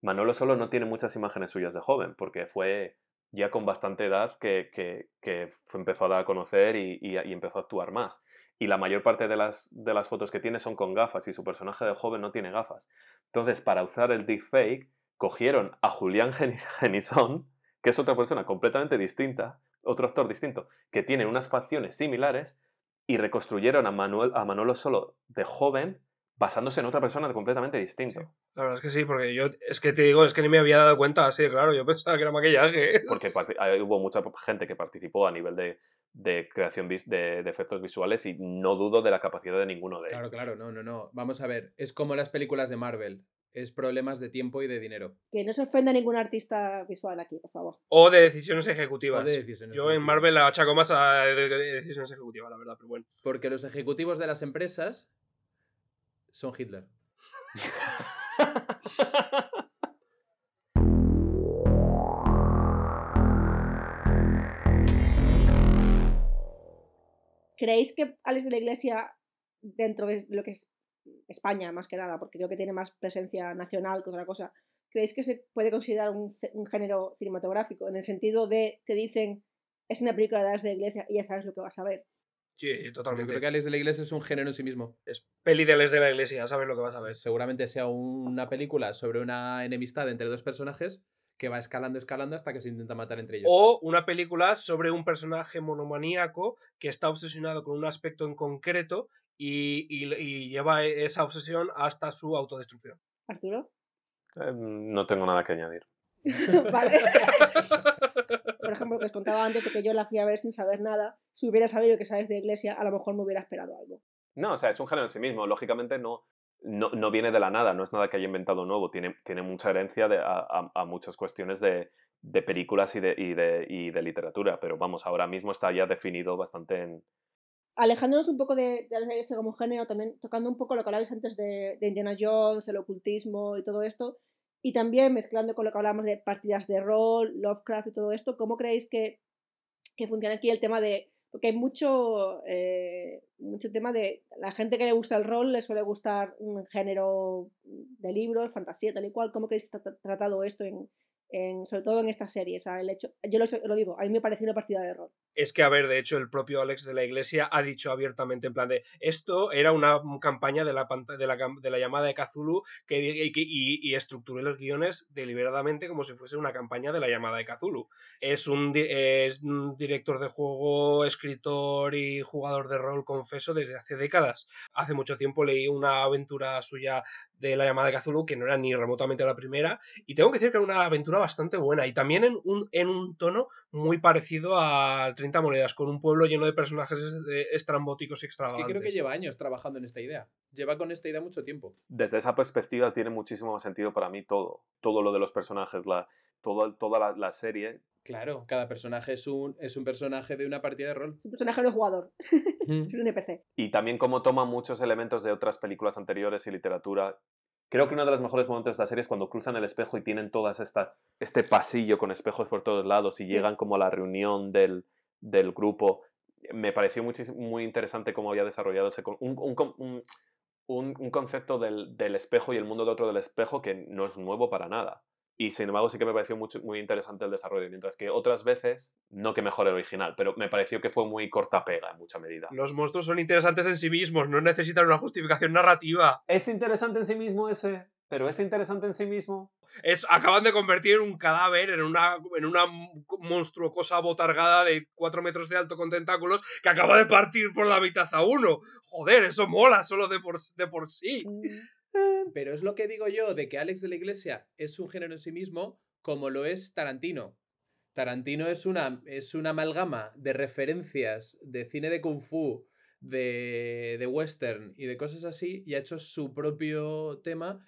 Manolo Solo no tiene muchas imágenes suyas de joven, porque fue ya con bastante edad que, que- empezó a dar a conocer y, empezó a actuar más. Y la mayor parte de las, de las fotos que tiene son con gafas y su personaje de joven no tiene gafas. Entonces, para usar el deepfake, cogieron a Julián Geni- Genison, que es otra persona completamente distinta, otro actor distinto, que tiene unas facciones similares, y reconstruyeron a, Manuel, a Manolo Solo de joven basándose en otra persona completamente distinta. Sí, la verdad es que sí, porque yo, es que te digo, es que ni me había dado cuenta así de claro, yo pensaba que era maquillaje. Porque eh, hubo mucha gente que participó a nivel de, de creación de, de efectos visuales y no dudo de la capacidad de ninguno de ellos. Claro, claro, no, no, no. Vamos a ver, es como las películas de Marvel. Es problemas de tiempo y de dinero. Que no se ofenda ningún artista visual aquí, por favor. O de decisiones ejecutivas. O de decisiones Yo en. Marvel la achaco más a de decisiones ejecutivas, la verdad, pero bueno. Porque los ejecutivos de las empresas son Hitler. ¿Creéis que Alex de la Iglesia, dentro de lo que es España, más que nada, porque creo que tiene más presencia nacional que otra cosa, ¿creéis que se puede considerar un, género cinematográfico? En el sentido de, te dicen, es una película de Alex de la Iglesia y ya sabes lo que vas a ver. Sí, Yo totalmente. creo que Alex de la Iglesia es un género en sí mismo. Es peli de Les de la iglesia, ya sabes lo que vas a ver. Seguramente sea una película sobre una enemistad entre dos personajes que va escalando, escalando hasta que se intenta matar entre ellos. O una película sobre un personaje monomaníaco que está obsesionado con un aspecto en concreto y, y- y lleva esa obsesión hasta su autodestrucción. Arturo. Eh, no tengo nada que añadir. vale. Por ejemplo, que os contaba antes de que yo la fui a ver sin saber nada. Si hubiera sabido que sabes de iglesia, a lo mejor me hubiera esperado algo. No, o sea, es un género en sí mismo. Lógicamente no, no, no viene de la nada, no es nada que haya inventado nuevo. Tiene, tiene mucha herencia de- a, a- a muchas cuestiones de, de películas y de, y, de, y de literatura. Pero vamos, ahora mismo está ya definido bastante en... Alejándonos un poco de, iglesia como género, también tocando un poco lo que hablabais antes de, de Indiana Jones, el ocultismo y todo esto, y también mezclando con lo que hablábamos de partidas de rol, Lovecraft y todo esto, ¿cómo creéis que, que funciona aquí el tema de... Porque hay mucho, eh, mucho tema de... La gente que le gusta el rol le suele gustar un género de libros, fantasía, tal y cual. ¿Cómo creéis que está tra- tratado esto en, en- sobre todo en esta serie? O sea, el hecho, yo lo, lo digo, a mí me pareció una partida de rol. Es que, a ver, de hecho, el propio Alex de la Iglesia ha dicho abiertamente en plan de esto era una campaña de la, de la, llamada de Cthulhu que, y, y- y estructuré los guiones deliberadamente como si fuese una campaña de la llamada de Cthulhu. Es un, es director de juego, escritor y jugador de rol, confeso, desde hace décadas. Hace mucho tiempo leí una aventura suya de la llamada de Cthulhu que no era ni remotamente la primera y tengo que decir que era una aventura bastante buena y también en un, en un tono muy parecido al 30 monedas, con un pueblo lleno de personajes eh, estrambóticos y Es extravagantes. que creo que lleva años trabajando en esta idea. Lleva con esta idea mucho tiempo. Desde esa perspectiva tiene muchísimo más sentido para mí todo. Todo lo de los personajes, la, todo, toda la, la serie. Claro, cada personaje es un, es un personaje de una partida de rol. Es un personaje no es jugador, Mm. es un NPC. Y también como toma muchos elementos de otras películas anteriores y literatura. Creo que uno de los mejores momentos de la serie es cuando cruzan el espejo y tienen todas esta, este pasillo con espejos por todos lados y llegan como a la reunión del, del grupo. Me pareció muchis- muy interesante cómo había desarrollado ese, un, un un- un- concepto del, del espejo y el mundo de otro del espejo que no es nuevo para nada. Y sin embargo sí que me pareció mucho, muy interesante el desarrollo, mientras que otras veces, no que mejore el original, pero me pareció que fue muy corta pega en mucha medida. Los monstruos son interesantes en sí mismos, no necesitan una justificación narrativa. ¿Es interesante en sí mismo ese? ¿Pero es interesante en sí mismo? Es, acaban de convertir un cadáver en una, en una monstruosa botargada de 4 metros de alto con tentáculos que acaba de partir por la mitad a uno. Joder, eso mola solo de por, de por sí. Pero es lo que digo yo de que Alex de la Iglesia es un género en sí mismo, como lo es Tarantino. Tarantino es una, es una amalgama de referencias de cine de kung fu, de, de western y de cosas así, y ha hecho su propio tema,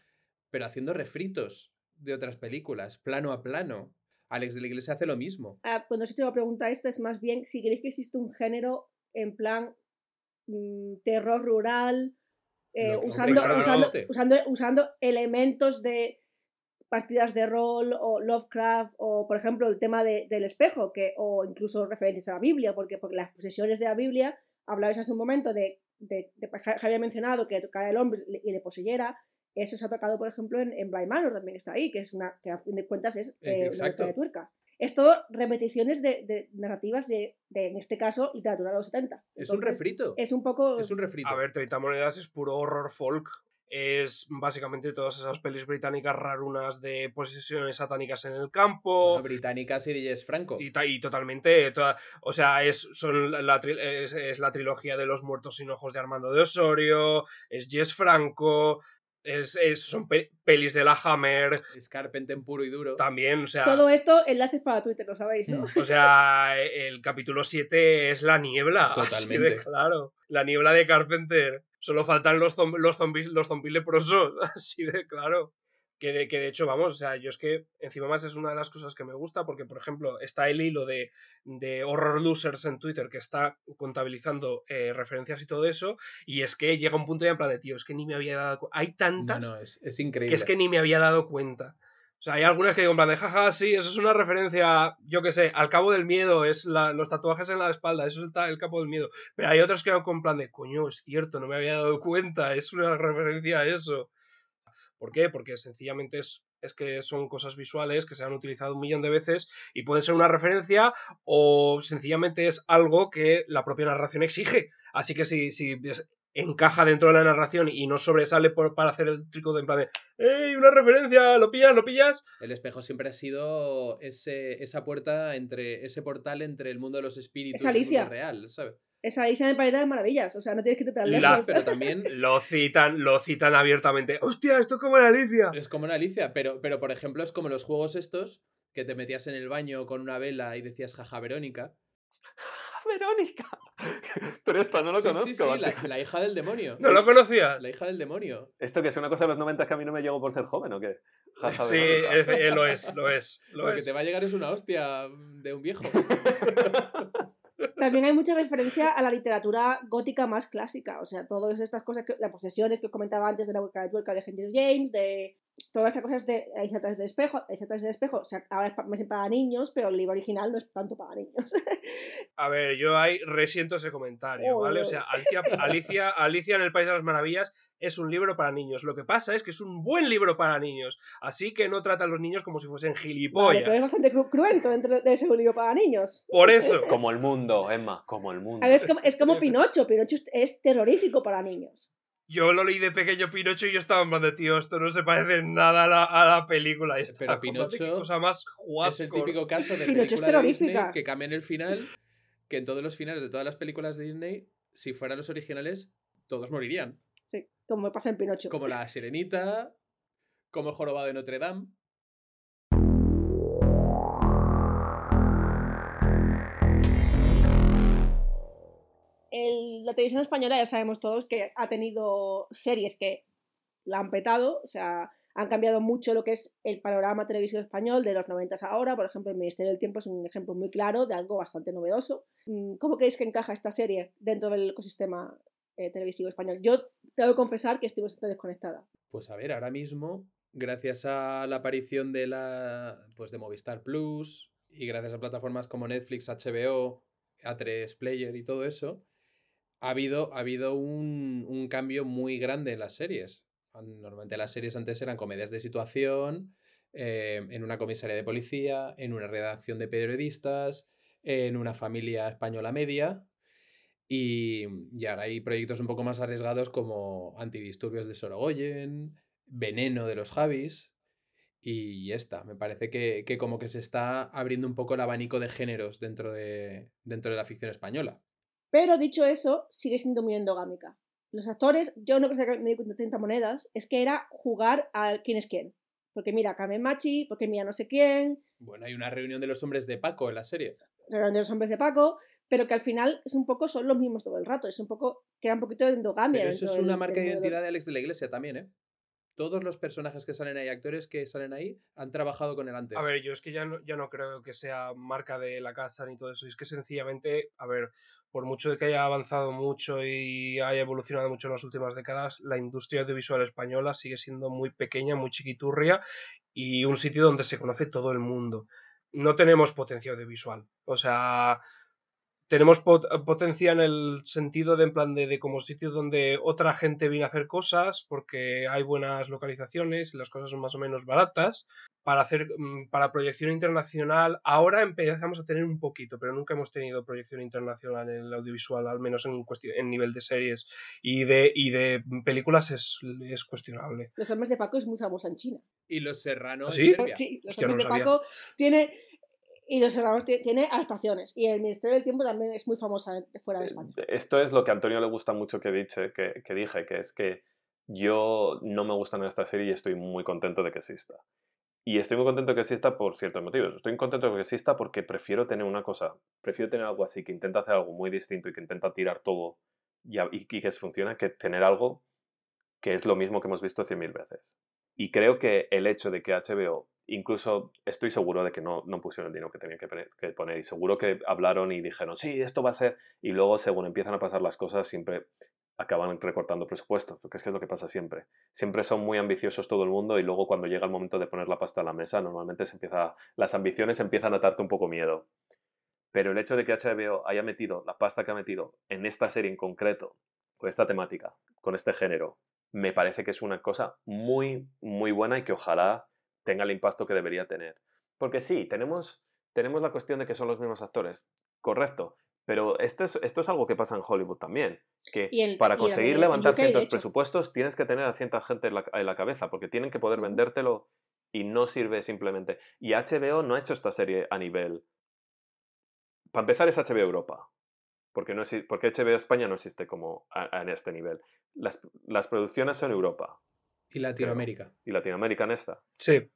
pero haciendo refritos de otras películas, plano a plano. Alex de la Iglesia hace lo mismo. Ah, pues no sé si te voy a preguntar esto, es más bien si queréis que existe un género en plan mm, terror rural, eh, usando, usando, usando, usando elementos de partidas de rol o Lovecraft o por ejemplo el tema de- del espejo que o incluso referencias a la Biblia porque, porque las posesiones de la Biblia hablabais hace un momento de, de, de Ja- había mencionado que tocara el hombre y le poseyera eso se ha tocado por ejemplo en, en Blind Manor también está ahí que es una que a fin de cuentas es Eh, una exacto. vuelta de tuerca es todo repeticiones de, de narrativas de, de, en este caso, literatura de los 70. Es un refrito. Es un poco... Es un refrito. A ver, 30 monedas es puro horror folk. Es básicamente todas esas pelis británicas rarunas de posesiones satánicas en el campo. Bueno, británicas y de Jess Franco. Y, ta- y totalmente, toda- o sea, es, son la, es, es la trilogía de los muertos sin ojos de Armando de Osorio, es Jess Franco, es, es- son pe- pelis de la Hammer, Es Carpenter puro y duro. también, o sea, Todo esto, enlaces para Twitter, lo sabéis, ¿no? Mm. o sea, el capítulo 7 es la niebla, así de claro, la niebla de Carpenter, solo faltan los, zom- los zombies, los zombies leprosos, así de claro. Que de, que de hecho, vamos, o sea, yo es que encima más es una de las cosas que me gusta porque, por ejemplo, está el hilo de, de Horror Losers en Twitter que está contabilizando eh, referencias y todo eso y es que llega un punto ya en plan de, tío, es que ni me había dado Hay tantas no, es, es increíble. que es que ni me había dado cuenta. O sea, hay algunas que digo en plan de, jaja, sí, eso es una referencia, yo qué sé, al cabo del miedo, es la- los tatuajes en la espalda, eso es el, el cabo del miedo. Pero hay otras que hago en plan de, coño, es cierto, no me había dado cuenta, es una referencia a eso. ¿Por qué? Porque sencillamente es, es que son cosas visuales que se han utilizado un millón de veces y pueden ser una referencia o sencillamente es algo que la propia narración exige. Así que si, si es- encaja dentro de la narración y no sobresale por- para hacer el trico de en plan de ¡Ey, una referencia! ¿Lo pillas? ¿Lo pillas? El espejo siempre ha sido ese, esa puerta entre. ese portal entre el mundo de los espíritus Es y el mundo real, ¿sabes? Es Alicia en el País de las Maravillas, o sea, no tienes que Sí, lejos. la- Pero también Lo citan, lo citan abiertamente. ¡Hostia, esto es como en Alicia! es como en Alicia, pero, pero por ejemplo es como los juegos estos que te metías en el baño con una vela y decías jaja Verónica. Verónica. Pero esto no lo Sí, conozco. sí, sí, la, la hija del demonio. ¿No lo conocías? La hija del demonio. ¿Esto que es una cosa de los 90 que a mí no me llegó por ser joven o qué? Jaja, Sí, Verónica. es- eh, lo es, lo es. Lo Lo que te va a llegar es una hostia de un viejo. También hay mucha referencia a la literatura gótica más clásica, o sea, todas estas cosas, que, las posesiones que os comentaba antes de la boca de tuerca de Henry James, de todas estas cosas de Alicia a través del espejo, través del espejo, o sea, ahora es para niños, pero el libro original no es tanto para niños. A ver, yo ahí resiento ese comentario, Oh, ¿vale? O sea, Alicia, Alicia, Alicia en el País de las Maravillas es un libro para niños. Lo que pasa es que es un buen libro para niños. Así que no trata a los niños como si fuesen Vale, gilipollas. pero es bastante cru- cruento dentro de ese libro para niños. Por eso. Como el mundo, Emma, como el mundo. A ver, es como, es como Pinocho, Pinocho es- es terrorífico para niños. Yo lo leí de pequeño Pinocho y yo estaba en plan de tío, esto no se parece nada a la, a la película. esta. Pero Pinocho cosa más Es el típico caso de Pinocho es película de Disney que cambian el final, que en todos los finales de todas las películas de Disney, si fueran los originales, todos morirían. Sí, como pasa en Pinocho. Como la Sirenita, como el jorobado de Notre Dame. El- la televisión española ya sabemos todos que ha tenido series que la han petado, o sea, han cambiado mucho lo que es el panorama televisivo español de los 90 a ahora. Por ejemplo, el Ministerio del Tiempo es un ejemplo muy claro de algo bastante novedoso. Mm, ¿Cómo creéis que encaja esta serie dentro del ecosistema eh, televisivo español? Yo tengo que confesar que estoy bastante desconectada. Pues a ver, ahora mismo, gracias a la aparición de la pues de Movistar Plus y gracias a plataformas como Netflix, HBO, A3 Player y todo eso, ha habido, ha habido un, un cambio muy grande en las series. Normalmente las series antes eran comedias de situación, eh, en una comisaría de policía, en una redacción de periodistas, en una familia española media. Y, y ahora hay proyectos un poco más arriesgados como Antidisturbios de Sorogoyen, Veneno de los Javis y esta. Me parece que, que como que se está abriendo un poco el abanico de géneros dentro de, dentro de la ficción española. Pero dicho eso, sigue siendo muy endogámica. Los actores, yo no creo que me di cuenta de 30 monedas, es que era jugar a quién es quién. Porque mira, Carmen Machi, porque mira no sé quién, Bueno, hay una reunión de los hombres de Paco en la serie. Reunión de los hombres de Paco, pero que al final es un poco, son los mismos todo el rato, es un poco, crea un poquito de endogamia. Pero eso es una del- marca del de identidad de Alex de la Iglesia también, ¿eh? Todos los personajes que salen ahí, actores que salen ahí, han trabajado con él antes. A ver, yo es que ya no, ya no creo que sea marca de la casa ni todo eso. Es que sencillamente, a ver, por mucho de que haya avanzado mucho y haya evolucionado mucho en las últimas décadas, la industria audiovisual española sigue siendo muy pequeña, muy chiquiturria y un sitio donde se conoce todo el mundo. No tenemos potencia audiovisual. O sea, tenemos pot- potencia en el sentido de en plan de, de como sitio donde otra gente viene a hacer cosas porque hay buenas localizaciones y las cosas son más o menos baratas para hacer mm, para proyección internacional ahora empezamos a tener un poquito pero nunca hemos tenido proyección internacional en el audiovisual al menos en cuestión en nivel de series y de y de películas es, es cuestionable Los hombres de Paco es muy famosa en China. Y Los Serranos. ¿Ah, sí? en Serbia. Sí, los Hostia, no hombres lo de. Paco tiene. Y los Serranos tie- tiene adaptaciones. Y el Ministerio del Tiempo también es muy famosa fuera de España. Esto es lo que a Antonio le gusta mucho que, dice, que, que dije, que es que yo no me gusta en esta serie y estoy muy contento de que exista. Y estoy muy contento de que exista por ciertos motivos. Estoy contento de que exista porque prefiero tener una cosa, prefiero tener algo así, que intenta hacer algo muy distinto y que intenta tirar todo y, y- y que funcione, que tener algo que es lo mismo que hemos visto cien mil veces. Y creo que el hecho de que HBO, incluso estoy seguro de que no, no pusieron el dinero que tenían que poner, y seguro que hablaron y dijeron, sí, esto va a ser, y luego según empiezan a pasar las cosas, siempre acaban recortando presupuesto, porque es que es lo que pasa siempre. Siempre son muy ambiciosos todo el mundo y luego cuando llega el momento de poner la pasta en la mesa, normalmente se empieza, las ambiciones empiezan a darte un poco miedo. Pero el hecho de que HBO haya metido la pasta que ha metido en esta serie en concreto, con esta temática, con este género, me parece que es una cosa muy, muy buena y que ojalá tenga el impacto que debería tener. Porque sí, tenemos, tenemos la cuestión de que son los mismos actores, correcto, Pero esto es, esto es algo que pasa en Hollywood también. Que para conseguir levantar UK, de ciertos presupuestos tienes que tener a cierta gente en la, en la cabeza, porque tienen que poder vendértelo y no sirve simplemente. Y HBO no ha hecho esta serie a nivel. Para empezar, es HBO Europa. Porque, no porque HBO España no existe como a- a- en este nivel. Las, las producciones son Europa Y Latinoamérica. y Latinoamérica en esta. Sí,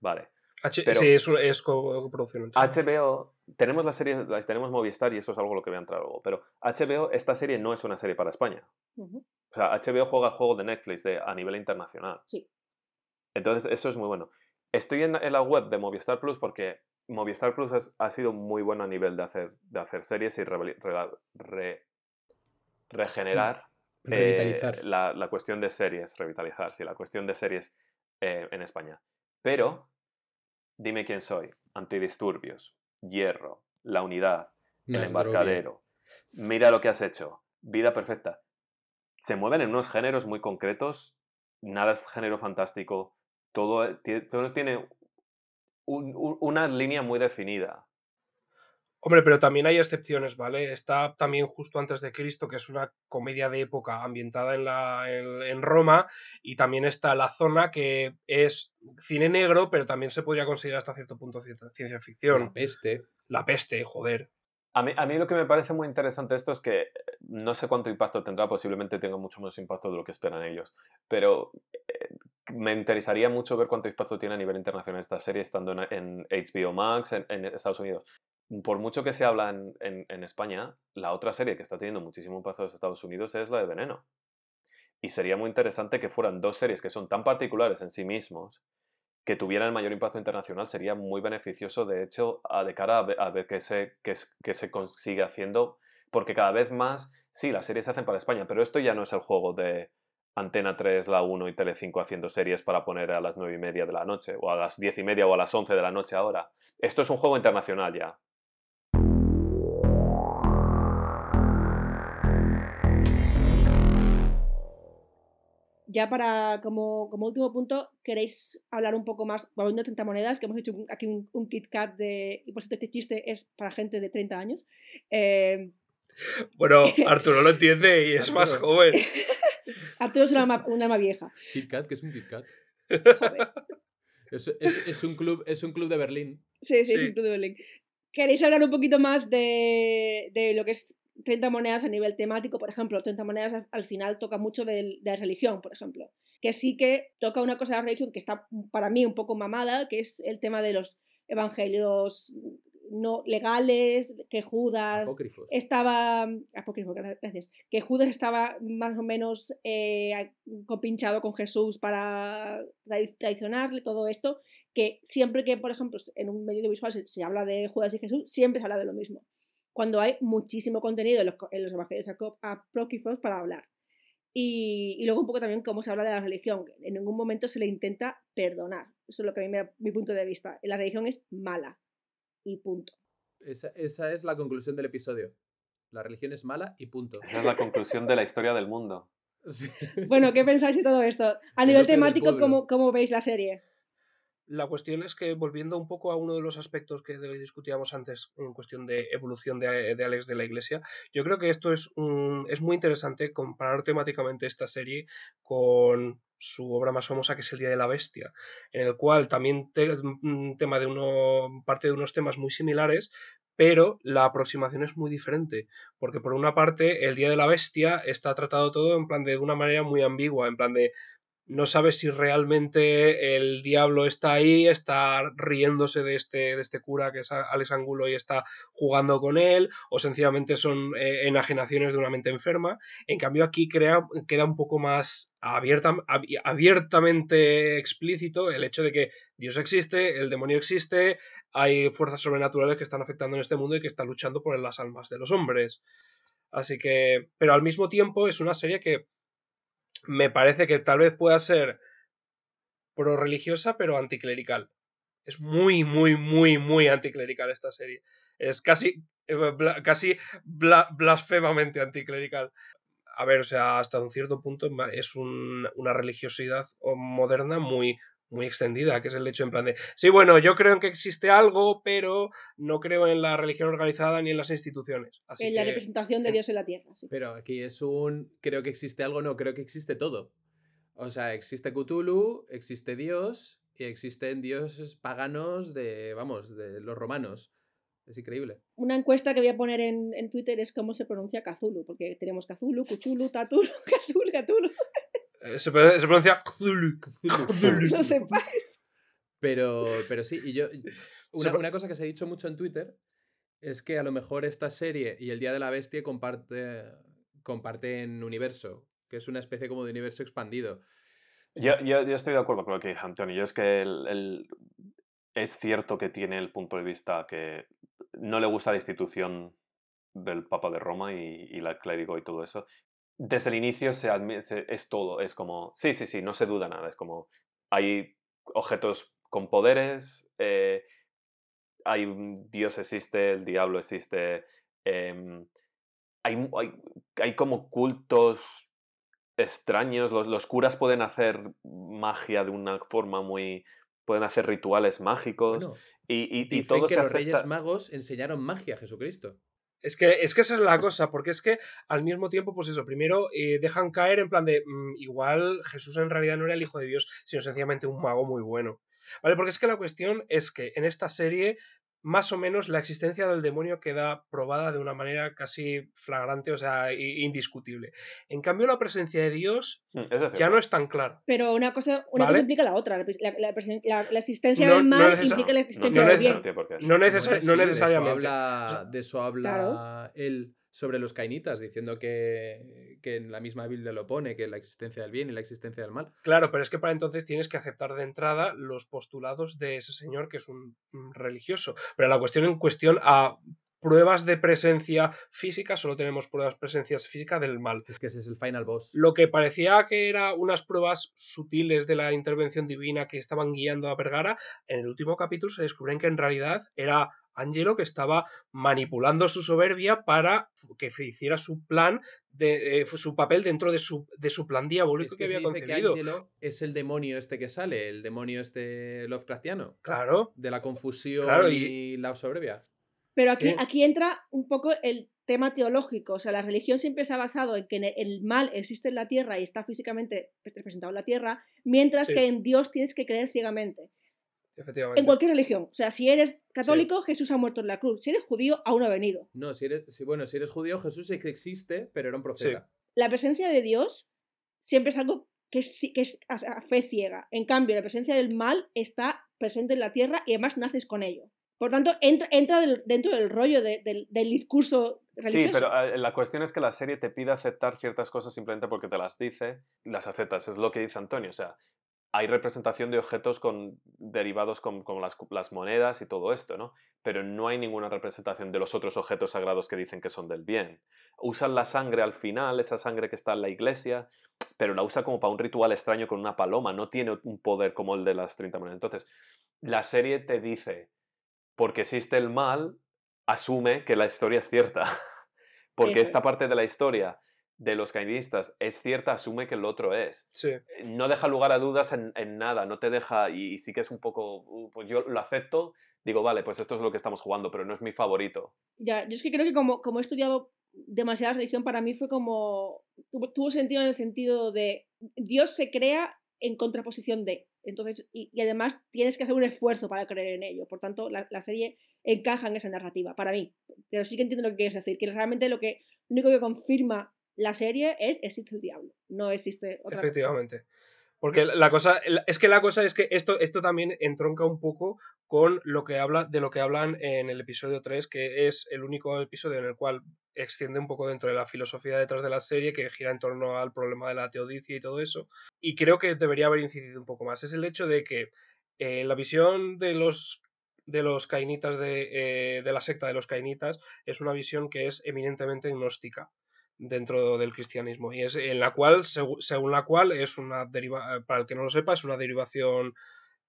Vale. H- Pero- sí es, es co- coproducción. HBO, tenemos la serie, la- tenemos Movistar y eso es algo lo que voy a entrar luego, pero HBO, esta serie no es una serie para España. O sea, HBO juega el juego de Netflix de, a nivel internacional. Sí. Entonces, eso es muy bueno. Estoy en, en la web de Movistar Plus porque Movistar Plus es- ha sido muy bueno a nivel de hacer, de hacer series y re- re- regenerar eh, Revitalizar. la, la cuestión de series, revitalizar, sí, la cuestión de series eh, en España. Pero, dime quién soy. Antidisturbios, Hierro, La Unidad, El. Embarcadero. Mira lo que has hecho. Vida perfecta. Se mueven en unos géneros muy concretos. Nada es género fantástico. Todo, eh, todo tiene un- un- una línea muy definida. Hombre, pero también hay excepciones, ¿vale? Está también justo antes de Cristo, que es una comedia de época ambientada en, la, en, en Roma, y también está La Zona, que es cine negro, pero también se podría considerar hasta cierto punto ciencia, ciencia ficción. La peste. La peste, joder. A mí, a mí lo que me parece muy interesante esto es que eh, no sé cuánto impacto tendrá, posiblemente tenga mucho menos impacto de lo que esperan ellos, pero eh, me interesaría mucho ver cuánto impacto tiene a nivel internacional esta serie estando en, HBO Max, en, en Estados Unidos. Por mucho que se habla en, España, la otra serie que está teniendo muchísimo impacto en Estados Unidos es la de Veneno. Y sería muy interesante que fueran dos series que son tan particulares en sí mismos que tuvieran el mayor impacto internacional sería muy beneficioso, de hecho, a- de cara a ver, qué, se, qué se consigue haciendo, porque cada vez más, sí, las series se hacen para España, pero esto ya no es el juego de Antena 3, La 1 y Telecinco haciendo series para poner a las 9 y media de la noche, o a las 10 y media o a las 11 de la noche ahora. Esto es un juego internacional ya. Ya para, como, como último punto, ¿queréis hablar un poco más, volviendo a 30 monedas, que hemos hecho aquí un, un Kit Kat de, y por cierto este chiste es para gente de 30 años. Eh, Bueno, Arturo lo entiende y es más joven. Arturo es una alma, una alma vieja. Kit Kat, que es un Kit Kat. Es, es- es un club, es un club de Berlín. Sí, sí, Sí. sí, todo de Berlín. ¿Queréis hablar un poquito más de, de lo que es 30 monedas a nivel temático? Por ejemplo, 30 monedas al, al final toca mucho del- de, la religión, por ejemplo. Que sí que toca una cosa de la religión que está para mí un poco mamada, que es el tema de los evangelios no legales, que Judas Apócrifos. estaba apócrifo, gra- gracias que Judas estaba más o menos eh, compinchado con Jesús para tra- traicionarle todo esto que siempre que por ejemplo en un medio visual se, se habla de Judas y Jesús siempre se habla de lo mismo. Cuando hay muchísimo contenido en los, en los evangelios apócrifos para hablar. Y, y luego un poco también cómo se habla de la religión en ningún momento se le intenta perdonar. Eso es lo que a mí me da mi punto de vista. La religión es mala y punto Esa, esa es la conclusión del episodio. La religión es mala y punto. Esa es la conclusión de la historia del mundo. Sí. Bueno, ¿qué pensáis de todo esto? A El nivel temático. ¿cómo, ¿cómo veis la serie? La cuestión es que, volviendo un poco a uno de los aspectos que discutíamos antes en cuestión de evolución de, de Alex de la Iglesia, yo creo que esto es, un, es muy interesante comparar temáticamente esta serie con su obra más famosa que es El Día de la Bestia, en el cual también un tema de uno, parte de unos temas muy similares, pero la aproximación es muy diferente, porque por una parte el Día de la Bestia está tratado todo en plan de una manera muy ambigua, en plan de no sabes si realmente el diablo está ahí, está riéndose de este, de este cura que es Alex Angulo y está jugando con él, o sencillamente son eh, enajenaciones de una mente enferma. En cambio, aquí crea, queda un poco más abierta, ab- abiertamente explícito el hecho de que Dios existe, el demonio existe, hay fuerzas sobrenaturales que están afectando en este mundo y que están luchando por las almas de los hombres. Así que, pero al mismo tiempo es una serie que me parece que tal vez pueda ser pro religiosa pero anticlerical. Es muy, muy, muy, muy anticlerical esta serie. Es casi, eh, casi bla- blasfemamente anticlerical. A ver, o sea, hasta un cierto punto es un- una religiosidad moderna muy, muy extendida, que es el hecho en plan de, sí, bueno, yo creo en que existe algo, pero no creo en la religión organizada ni en las instituciones. Así en la representación de Dios en la tierra. sí. Pero aquí es un. Creo que existe algo, no, creo que existe todo. O sea, existe Cthulhu, existe Dios y existen dioses paganos de. Vamos, de los romanos. Es increíble. Una encuesta que voy a poner en, en Twitter es cómo se pronuncia Cthulhu, porque tenemos Cthulhu, Cuchulu, Tatulu, Cthulhu, Cthulhu. Eh, Se, pro- se pronuncia Cthulhu. No sepáis. Pero, pero sí, y yo. Una, cosa que se ha dicho mucho en Twitter es que a lo mejor esta serie y El Día de la Bestia comparte, comparten universo, que es una especie como de universo expandido. Yo, yo, yo estoy de acuerdo con lo que dice Antonio. Yo es que el- el- es cierto que tiene el punto de vista que no le gusta la institución del Papa de Roma y, y la clérigo y todo eso. Desde el inicio se admi- se- es todo, es como, sí, sí, sí, no se duda nada, es como, hay objetos con poderes, eh, hay un Dios existe, el diablo existe, em, hay, hay, hay como cultos extraños, los, los curas pueden hacer magia de una forma muy... pueden hacer rituales mágicos Bueno, y, y, y dicen todo que se los Reyes Magos enseñaron magia a Jesucristo. Es que, es que esa es la cosa, porque es que al mismo tiempo, pues eso, primero eh, dejan caer en plan de, mm, igual Jesús en realidad no era el Hijo de Dios, sino sencillamente un mago muy bueno. ¿Vale? Porque es que la cuestión es que en esta serie, más o menos, la existencia del demonio queda probada de una manera casi flagrante, o sea, indiscutible. En cambio, la presencia de Dios Mm, ya no es tan clara. Pero una cosa, una ¿Vale? cosa implica la otra. La, la- la- existencia No- del no mal implica la existencia no del bien. no necesariamente. De eso habla, de eso habla él sobre los cainitas, diciendo que, que en la misma Biblia lo pone, que la existencia del bien y la existencia del mal. Claro, pero es que para entonces tienes que aceptar de entrada los postulados de ese señor que es un religioso. Pero la cuestión en cuestión a pruebas de presencia física, solo tenemos pruebas de presencia física del mal. Es que ese es el final boss. Lo que parecía que eran unas pruebas sutiles de la intervención divina que estaban guiando a Vergara, en el último capítulo se descubren que en realidad era Angelo que estaba manipulando su soberbia para que hiciera su plan, de, eh, su papel dentro de su, de su plan diabólico Es que, había que concebido. Angelo es el demonio este que sale, el demonio este Lovecraftiano, Claro. de la confusión Claro, y... y- la soberbia. Pero aquí, Sí. aquí entra un poco el tema teológico. O sea, la religión siempre se ha basado en que el mal existe en la tierra y está físicamente representado en la tierra, mientras Sí. que en Dios tienes que creer ciegamente. Efectivamente. En cualquier religión. O sea, si eres católico, Jesús ha muerto en la cruz. Si eres judío, aún no ha venido. No, si eres, si, bueno, si eres judío, Jesús ex- existe, pero era un profeta. La presencia de Dios siempre es algo que es, que es a, a fe ciega. En cambio, la presencia del mal está presente en la tierra y además naces con ello. Por tanto, entra, entra del- dentro del rollo de- del, del discurso religioso. Sí, pero eh, la cuestión es que la serie te pide aceptar ciertas cosas simplemente porque te las dice, las aceptas. Es lo que dice Antonio. O sea, hay representación de objetos con, derivados con, con las, las monedas y todo esto, ¿no? Pero no hay ninguna representación de los otros objetos sagrados que dicen que son del bien. Usan la sangre al final, esa sangre que está en la iglesia, pero la usa como para un ritual extraño con una paloma. No tiene un poder como el de las 30 monedas. Entonces, la serie te dice, porque existe el mal, asume que la historia es cierta. Porque esta es. parte de la historia de los cainistas es cierta, asume que el otro es. Sí. No deja lugar a dudas en, en nada, no te deja, y, y sí que es un poco, uh, pues yo lo acepto, digo, vale, pues esto es lo que estamos jugando, pero no es mi favorito. Ya, yo es que creo que como, como he estudiado demasiada religión, para mí fue como. Tuvo, tuvo sentido en el sentido de. Dios se crea en contraposición de. Entonces, y, y además tienes que hacer un esfuerzo para creer en ello. Por tanto, la, la serie encaja en esa narrativa, para mí. Pero sí que entiendo lo que quieres decir, que realmente lo que lo único que confirma la serie es existe el diablo. No existe otra. Efectivamente. Porque la cosa, es que la cosa es que esto, esto también entronca un poco con lo que habla, de lo que hablan en el episodio 3, que es el único episodio en el cual extiende un poco dentro de la filosofía detrás de la serie, que gira en torno al problema de la teodicia y todo eso. Y creo que debería haber incidido un poco más. Es el hecho de que eh, la visión de los de los cainitas de, eh, de la secta de los cainitas es una visión que es eminentemente gnóstica dentro del cristianismo y es en la cual según la cual es una deriva eh, para el que no lo sepa es una derivación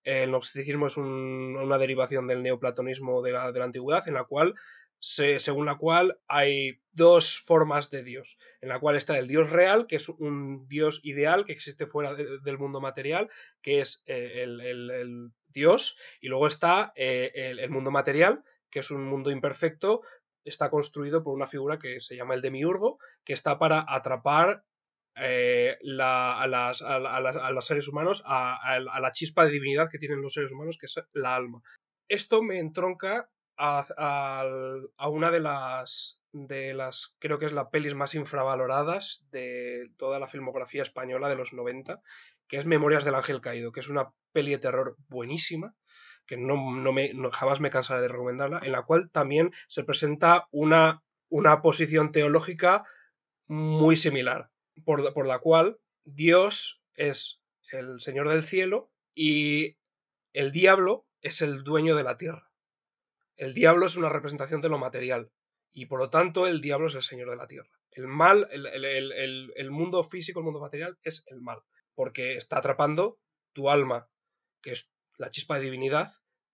el gnosticismo es un- una derivación del neoplatonismo de la, de la antigüedad en la cual se- según la cual hay dos formas de Dios, en la cual está el Dios real, que es un Dios ideal que existe fuera de- del mundo material, que es eh, el, el- el Dios, y luego está eh, el, el mundo material, que es un mundo imperfecto, está construido por una figura que se llama el demiurgo, que está para atrapar eh, a, las- a la- a las- a los seres humanos, a, la chispa de divinidad que tienen los seres humanos, que es la alma. Esto me entronca a una de las, de las, creo que es la pelis más infravaloradas de toda la filmografía española de los 90, que es Memorias del Ángel Caído, que es una peli de terror buenísima, que no, no me, no- jamás me cansaré de recomendarla, en la cual también se presenta una, una posición teológica muy similar, por, por la cual Dios es el Señor del cielo y el diablo es el dueño de la tierra. El diablo es una representación de lo material y por lo tanto el diablo es el Señor de la tierra. El mal, el, el- el- el- mundo físico, el mundo material es el mal, porque está atrapando tu alma, que es la chispa de divinidad,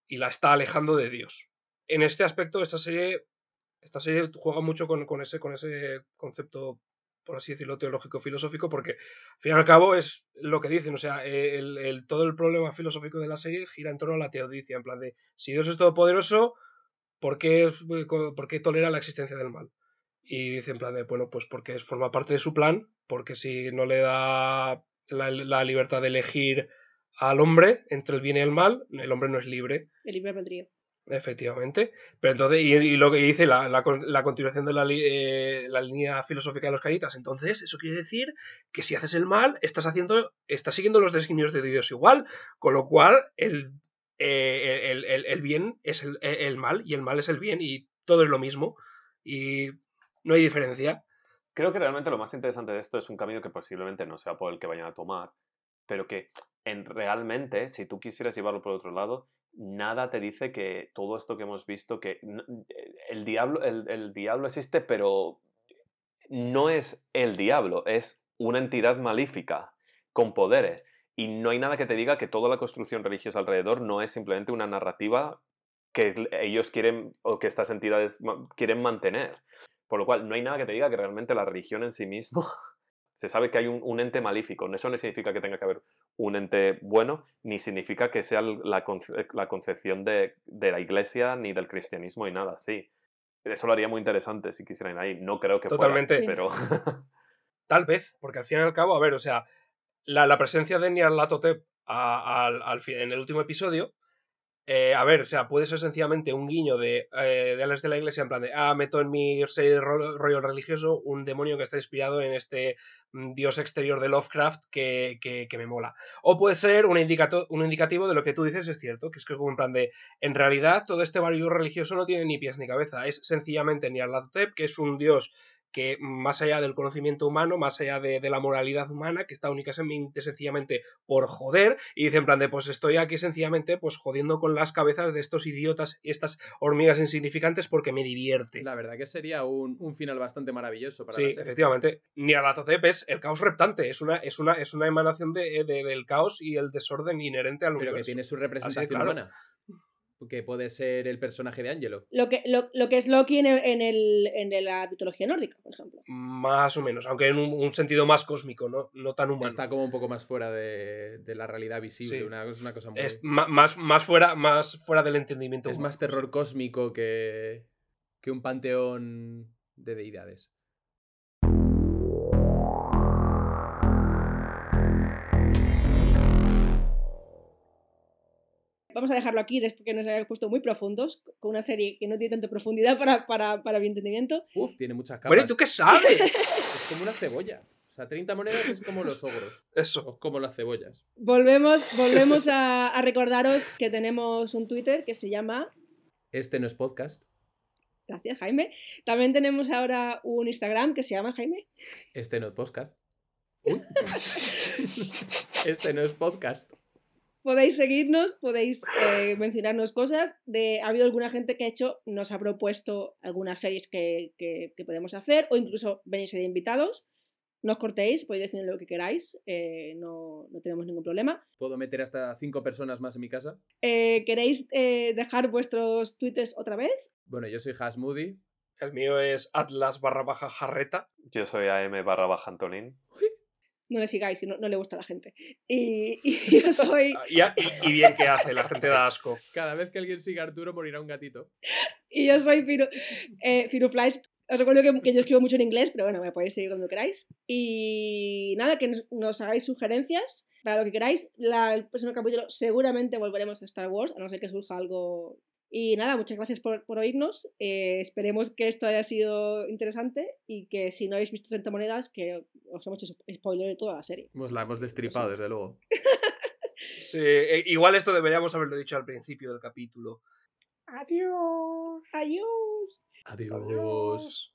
y la está alejando de Dios. En este aspecto, esta serie, esta serie juega mucho con, con ese, con ese concepto, por así decirlo, teológico-filosófico, porque al fin y al cabo es lo que dicen, o sea, el, el- todo el problema filosófico de la serie gira en torno a la teodicia, en plan de, si Dios es todopoderoso, ¿por qué, es- por qué tolera la existencia del mal? Y dice en plan de, bueno, pues porque forma parte de su plan, porque si no le da la, la libertad de elegir al hombre entre el bien y el mal, el hombre no es libre. El libre albedrío. Efectivamente. Pero entonces, y, y lo que dice la, la la continuación de la, eh, la línea filosófica de los caritas, entonces eso quiere decir que si haces el mal, estás haciendo, estás siguiendo los designios de Dios igual, con lo cual el, eh, el, el- el bien es el, el mal y el mal es el bien y todo es lo mismo y no hay diferencia. Creo que realmente lo más interesante de esto es un camino que posiblemente no sea por el que vayan a tomar, pero que en, realmente, si tú quisieras llevarlo por otro lado, nada te dice que todo esto que hemos visto, que n- el diablo, el, el diablo existe, pero no es el diablo, es una entidad malífica con poderes. Y no hay nada que te diga que toda la construcción religiosa alrededor no es simplemente una narrativa que ellos quieren o que estas entidades quieren mantener. Por lo cual, no hay nada que te diga que realmente la religión en sí mismo se sabe que hay un, un ente malífico. Eso no significa que tenga que haber un ente bueno, ni significa que sea la, conce- la concepción de, de la iglesia ni del cristianismo y nada así. Eso lo haría muy interesante si quisieran ir ahí. No creo que Totalmente. fuera, pero... Tal vez, porque al fin y al cabo, a ver, o sea, la, la presencia de Nyarlathotep al, al fi- en el último episodio, eh, a ver, o sea, puede ser sencillamente un guiño de, eh, de Alex de la Iglesia, en plan de, ah, meto en mi serie de ro- rollo religioso un demonio que está inspirado en este mm, dios exterior de Lovecraft que, que- que me mola. O puede ser un, indicato- un indicativo de lo que tú dices es cierto, que es que como en plan de, en realidad todo este barrio religioso no tiene ni pies ni cabeza, es sencillamente Nyarlathotep, que es un dios que más allá del conocimiento humano, más allá de, de la moralidad humana, que está únicamente sencillamente por joder, y dice en plan de, pues estoy aquí sencillamente pues jodiendo con las cabezas de estos idiotas y estas hormigas insignificantes porque me divierte. La verdad que sería un, un final bastante maravilloso para Sí, la serie. efectivamente. Nyarlathotep es el caos reptante, es una, es una, es una emanación de, de- del caos y el desorden inherente al Pero que universo. tiene su representación claro. humana. Que puede ser el personaje de Angelo. Lo que, lo, lo que es Loki en, el- en, el, en la mitología nórdica, por ejemplo. Más o menos, aunque en un, un sentido más cósmico, no, no tan humano. Está como un poco más fuera de, de la realidad visible. Sí. Una, es una cosa muy. Es más, más, fuera, más fuera del entendimiento es humano. más terror cósmico que, que un panteón de deidades. Vamos a dejarlo aquí después que nos hayamos puesto muy profundos, con una serie que no tiene tanta profundidad para, para, para mi entendimiento. Uf, tiene muchas capas. Bueno, ¿y tú qué sabes? Es como una cebolla. O sea, 30 monedas es como los ogros. Eso. O como las cebollas. Volvemos, volvemos a, a recordaros que tenemos un Twitter que se llama Este no es podcast. Gracias, Jaime. También tenemos ahora un Instagram que se llama Jaime. Este no es podcast. Uy. este no es podcast. Podéis seguirnos, podéis eh, mencionarnos cosas. De, ha habido alguna gente que ha hecho, nos ha propuesto algunas series que, que- que podemos hacer o incluso venirse de invitados. No os cortéis, podéis decir lo que queráis, eh, no, no tenemos ningún problema. ¿Puedo meter hasta cinco personas más en mi casa? Eh, ¿Queréis eh, dejar vuestros tweets otra vez? Bueno, yo soy Hash Moody. El mío es Atlas barra baja jarreta. Yo soy AM barra baja Antonín. No le sigáis, no, no le gusta a la gente. Y, y yo soy... Y, a- y bien que hace, la gente da asco. Cada vez que alguien siga a Arturo morirá un gatito. Y yo soy Firu, eh, Firuflies. Os recuerdo que, que yo escribo mucho en inglés, pero bueno, me podéis seguir cuando queráis. Y nada, que nos, nos hagáis sugerencias para lo que queráis. La- el próximo capítulo seguramente volveremos a Star Wars, a no ser que surja algo. Y nada, muchas gracias por, por oírnos. Eh, esperemos que esto haya sido interesante y que si no habéis visto 30 monedas, que os hemos hecho spoiler de toda la serie. Hemos la hemos destripado, desde luego. Sí, eh, igual esto deberíamos haberlo dicho al principio del capítulo. Adiós. Adiós. Adiós.